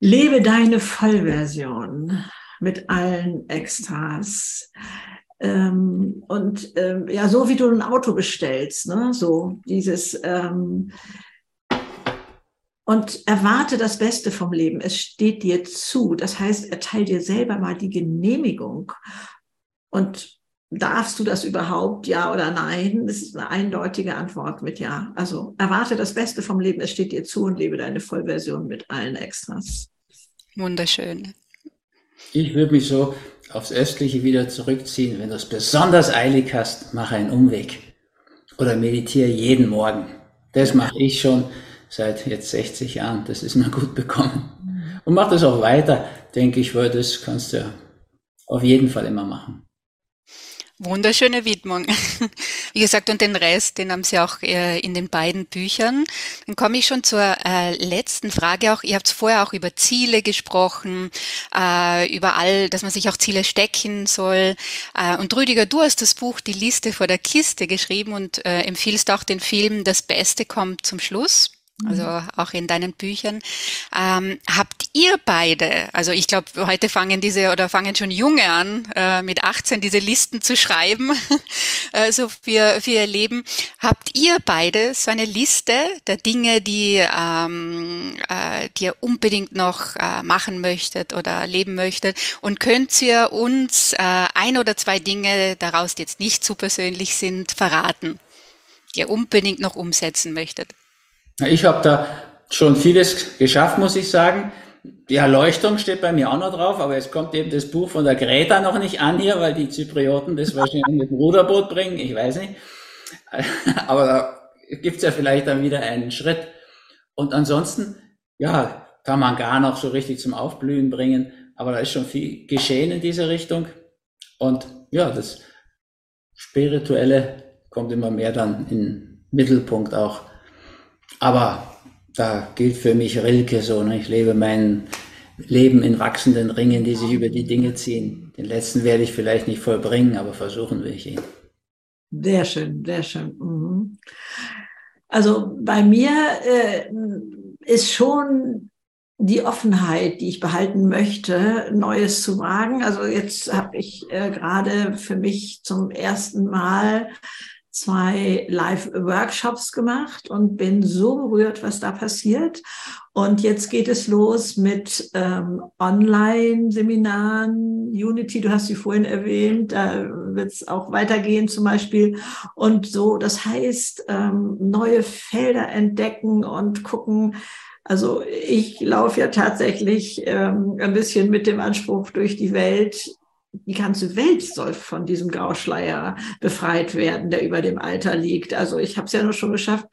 Lebe deine Vollversion mit allen Extras. Ähm, und ähm, ja, so wie du ein Auto bestellst, ne? so dieses ähm, und erwarte das Beste vom Leben. Es steht dir zu. Das heißt, erteil dir selber mal die Genehmigung und darfst du das überhaupt, ja oder nein? Das ist eine eindeutige Antwort mit ja. Also erwarte das Beste vom Leben, es steht dir zu und lebe deine Vollversion mit allen Extras. Wunderschön. Ich würde mich so aufs Östliche wieder zurückziehen. Wenn du es besonders eilig hast, mache einen Umweg. Oder meditiere jeden Morgen. Das mache ich schon seit jetzt 60 Jahren. Das ist mir gut bekommen. Und mach das auch weiter, denke ich, weil das kannst du auf jeden Fall immer machen. Wunderschöne Widmung. Wie gesagt, und den Rest, den haben Sie auch äh, in den beiden Büchern. Dann komme ich schon zur äh, letzten Frage auch. Ihr habt vorher auch über Ziele gesprochen, äh, über all, dass man sich auch Ziele stecken soll. Äh, und Rüdiger, du hast das Buch Die Liste vor der Kiste geschrieben und äh, empfiehlst auch den Film Das Beste kommt zum Schluss also mhm. auch in deinen Büchern. Ähm, habt ihr beide, also ich glaube, heute fangen diese oder fangen schon Junge an, äh, mit 18 diese Listen zu schreiben, äh, so für, für ihr Leben. Habt ihr beide so eine Liste der Dinge, die, ähm, äh, die ihr unbedingt noch äh, machen möchtet oder leben möchtet? Und könnt ihr uns äh, ein oder zwei Dinge daraus, die jetzt nicht zu persönlich sind, verraten, die ihr unbedingt noch umsetzen möchtet? Ich habe da schon vieles geschafft, muss ich sagen. Die Erleuchtung steht bei mir auch noch drauf, aber es kommt eben das Buch von der Greta noch nicht an hier, weil die Zyprioten das wahrscheinlich mit dem Ruderboot bringen, ich weiß nicht. Aber da gibt's ja vielleicht dann wieder einen Schritt. Und ansonsten, ja, kann man gar noch so richtig zum Aufblühen bringen, aber da ist schon viel geschehen in diese Richtung. Und ja, das Spirituelle kommt immer mehr dann in Mittelpunkt auch. Aber da gilt für mich Rilke so, ne? ich lebe mein Leben in wachsenden Ringen, die sich über die Dinge ziehen. Den letzten werde ich vielleicht nicht vollbringen, aber versuchen will ich ihn. Sehr schön, sehr schön. Mhm. Also bei mir äh, ist schon die Offenheit, die ich behalten möchte, Neues zu wagen. Also jetzt habe ich äh, gerade für mich zum ersten Mal zwei Live-Workshops gemacht und bin so berührt, was da passiert. Und jetzt geht es los mit ähm, Online-Seminaren, Unity, du hast sie vorhin erwähnt, da wird es auch weitergehen zum Beispiel. Und so, das heißt, ähm, neue Felder entdecken und gucken, also ich laufe ja tatsächlich ähm, ein bisschen mit dem Anspruch durch die Welt, die ganze Welt soll von diesem Grauschleier befreit werden, der über dem Alter liegt. Also ich habe es ja nur schon geschafft.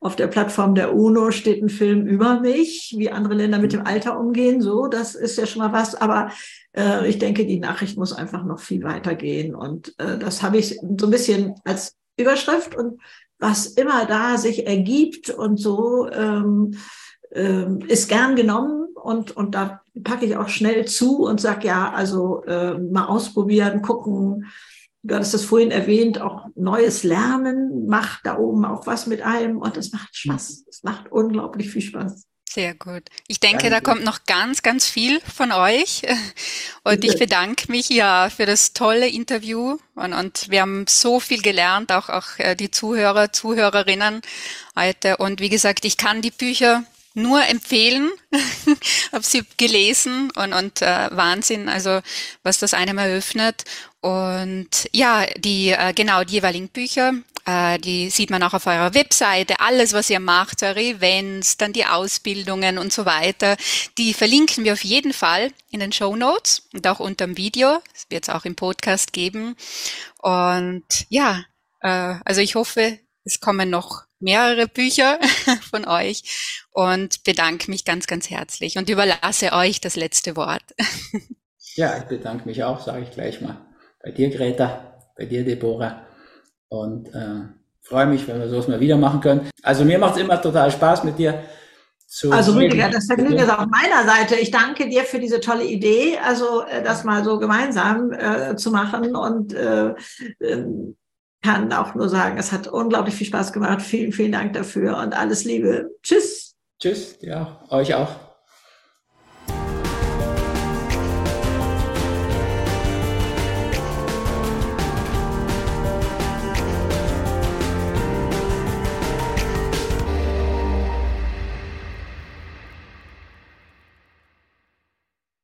Auf der Plattform der UNO steht ein Film über mich, wie andere Länder mit dem Alter umgehen. So, das ist ja schon mal was. Aber äh, ich denke, die Nachricht muss einfach noch viel weitergehen. Und äh, das habe ich so ein bisschen als Überschrift und was immer da sich ergibt und so ähm, ähm, ist gern genommen und, und da packe ich auch schnell zu und sage, ja, also äh, mal ausprobieren, gucken. Du hattest das vorhin erwähnt, auch neues Lernen macht da oben auch was mit einem und das macht Spaß. Es macht unglaublich viel Spaß. Sehr gut. Ich denke, Danke. da kommt noch ganz, ganz viel von euch. Und ich bedanke mich ja für das tolle Interview. Und, und wir haben so viel gelernt, auch, auch äh, die Zuhörer, Zuhörerinnen heute. Und wie gesagt, ich kann die Bücher nur empfehlen. habe sie gelesen und, und äh, Wahnsinn, also was das einem eröffnet. Und ja, die äh, genau die jeweiligen Bücher, äh, die sieht man auch auf eurer Webseite. Alles, was ihr macht, eure Events, dann die Ausbildungen und so weiter, die verlinken wir auf jeden Fall in den Show Notes und auch unter dem Video. Das wird es auch im Podcast geben. Und ja, äh, also ich hoffe, es kommen noch mehrere Bücher von euch und bedanke mich ganz, ganz herzlich und überlasse euch das letzte Wort. Ja, ich bedanke mich auch, sage ich gleich mal. Bei dir, Greta, bei dir, Deborah. Und äh, freue mich, wenn wir sowas mal wieder machen können. Also mir macht es immer total Spaß mit dir. Zu also Rüdiger, das Vergnügen ist auf meiner Seite. Ich danke dir für diese tolle Idee, also äh, das mal so gemeinsam äh, zu machen und äh, ähm, kann auch nur sagen, es hat unglaublich viel Spaß gemacht. Vielen, vielen Dank dafür und alles Liebe. Tschüss. Tschüss, ja, euch auch.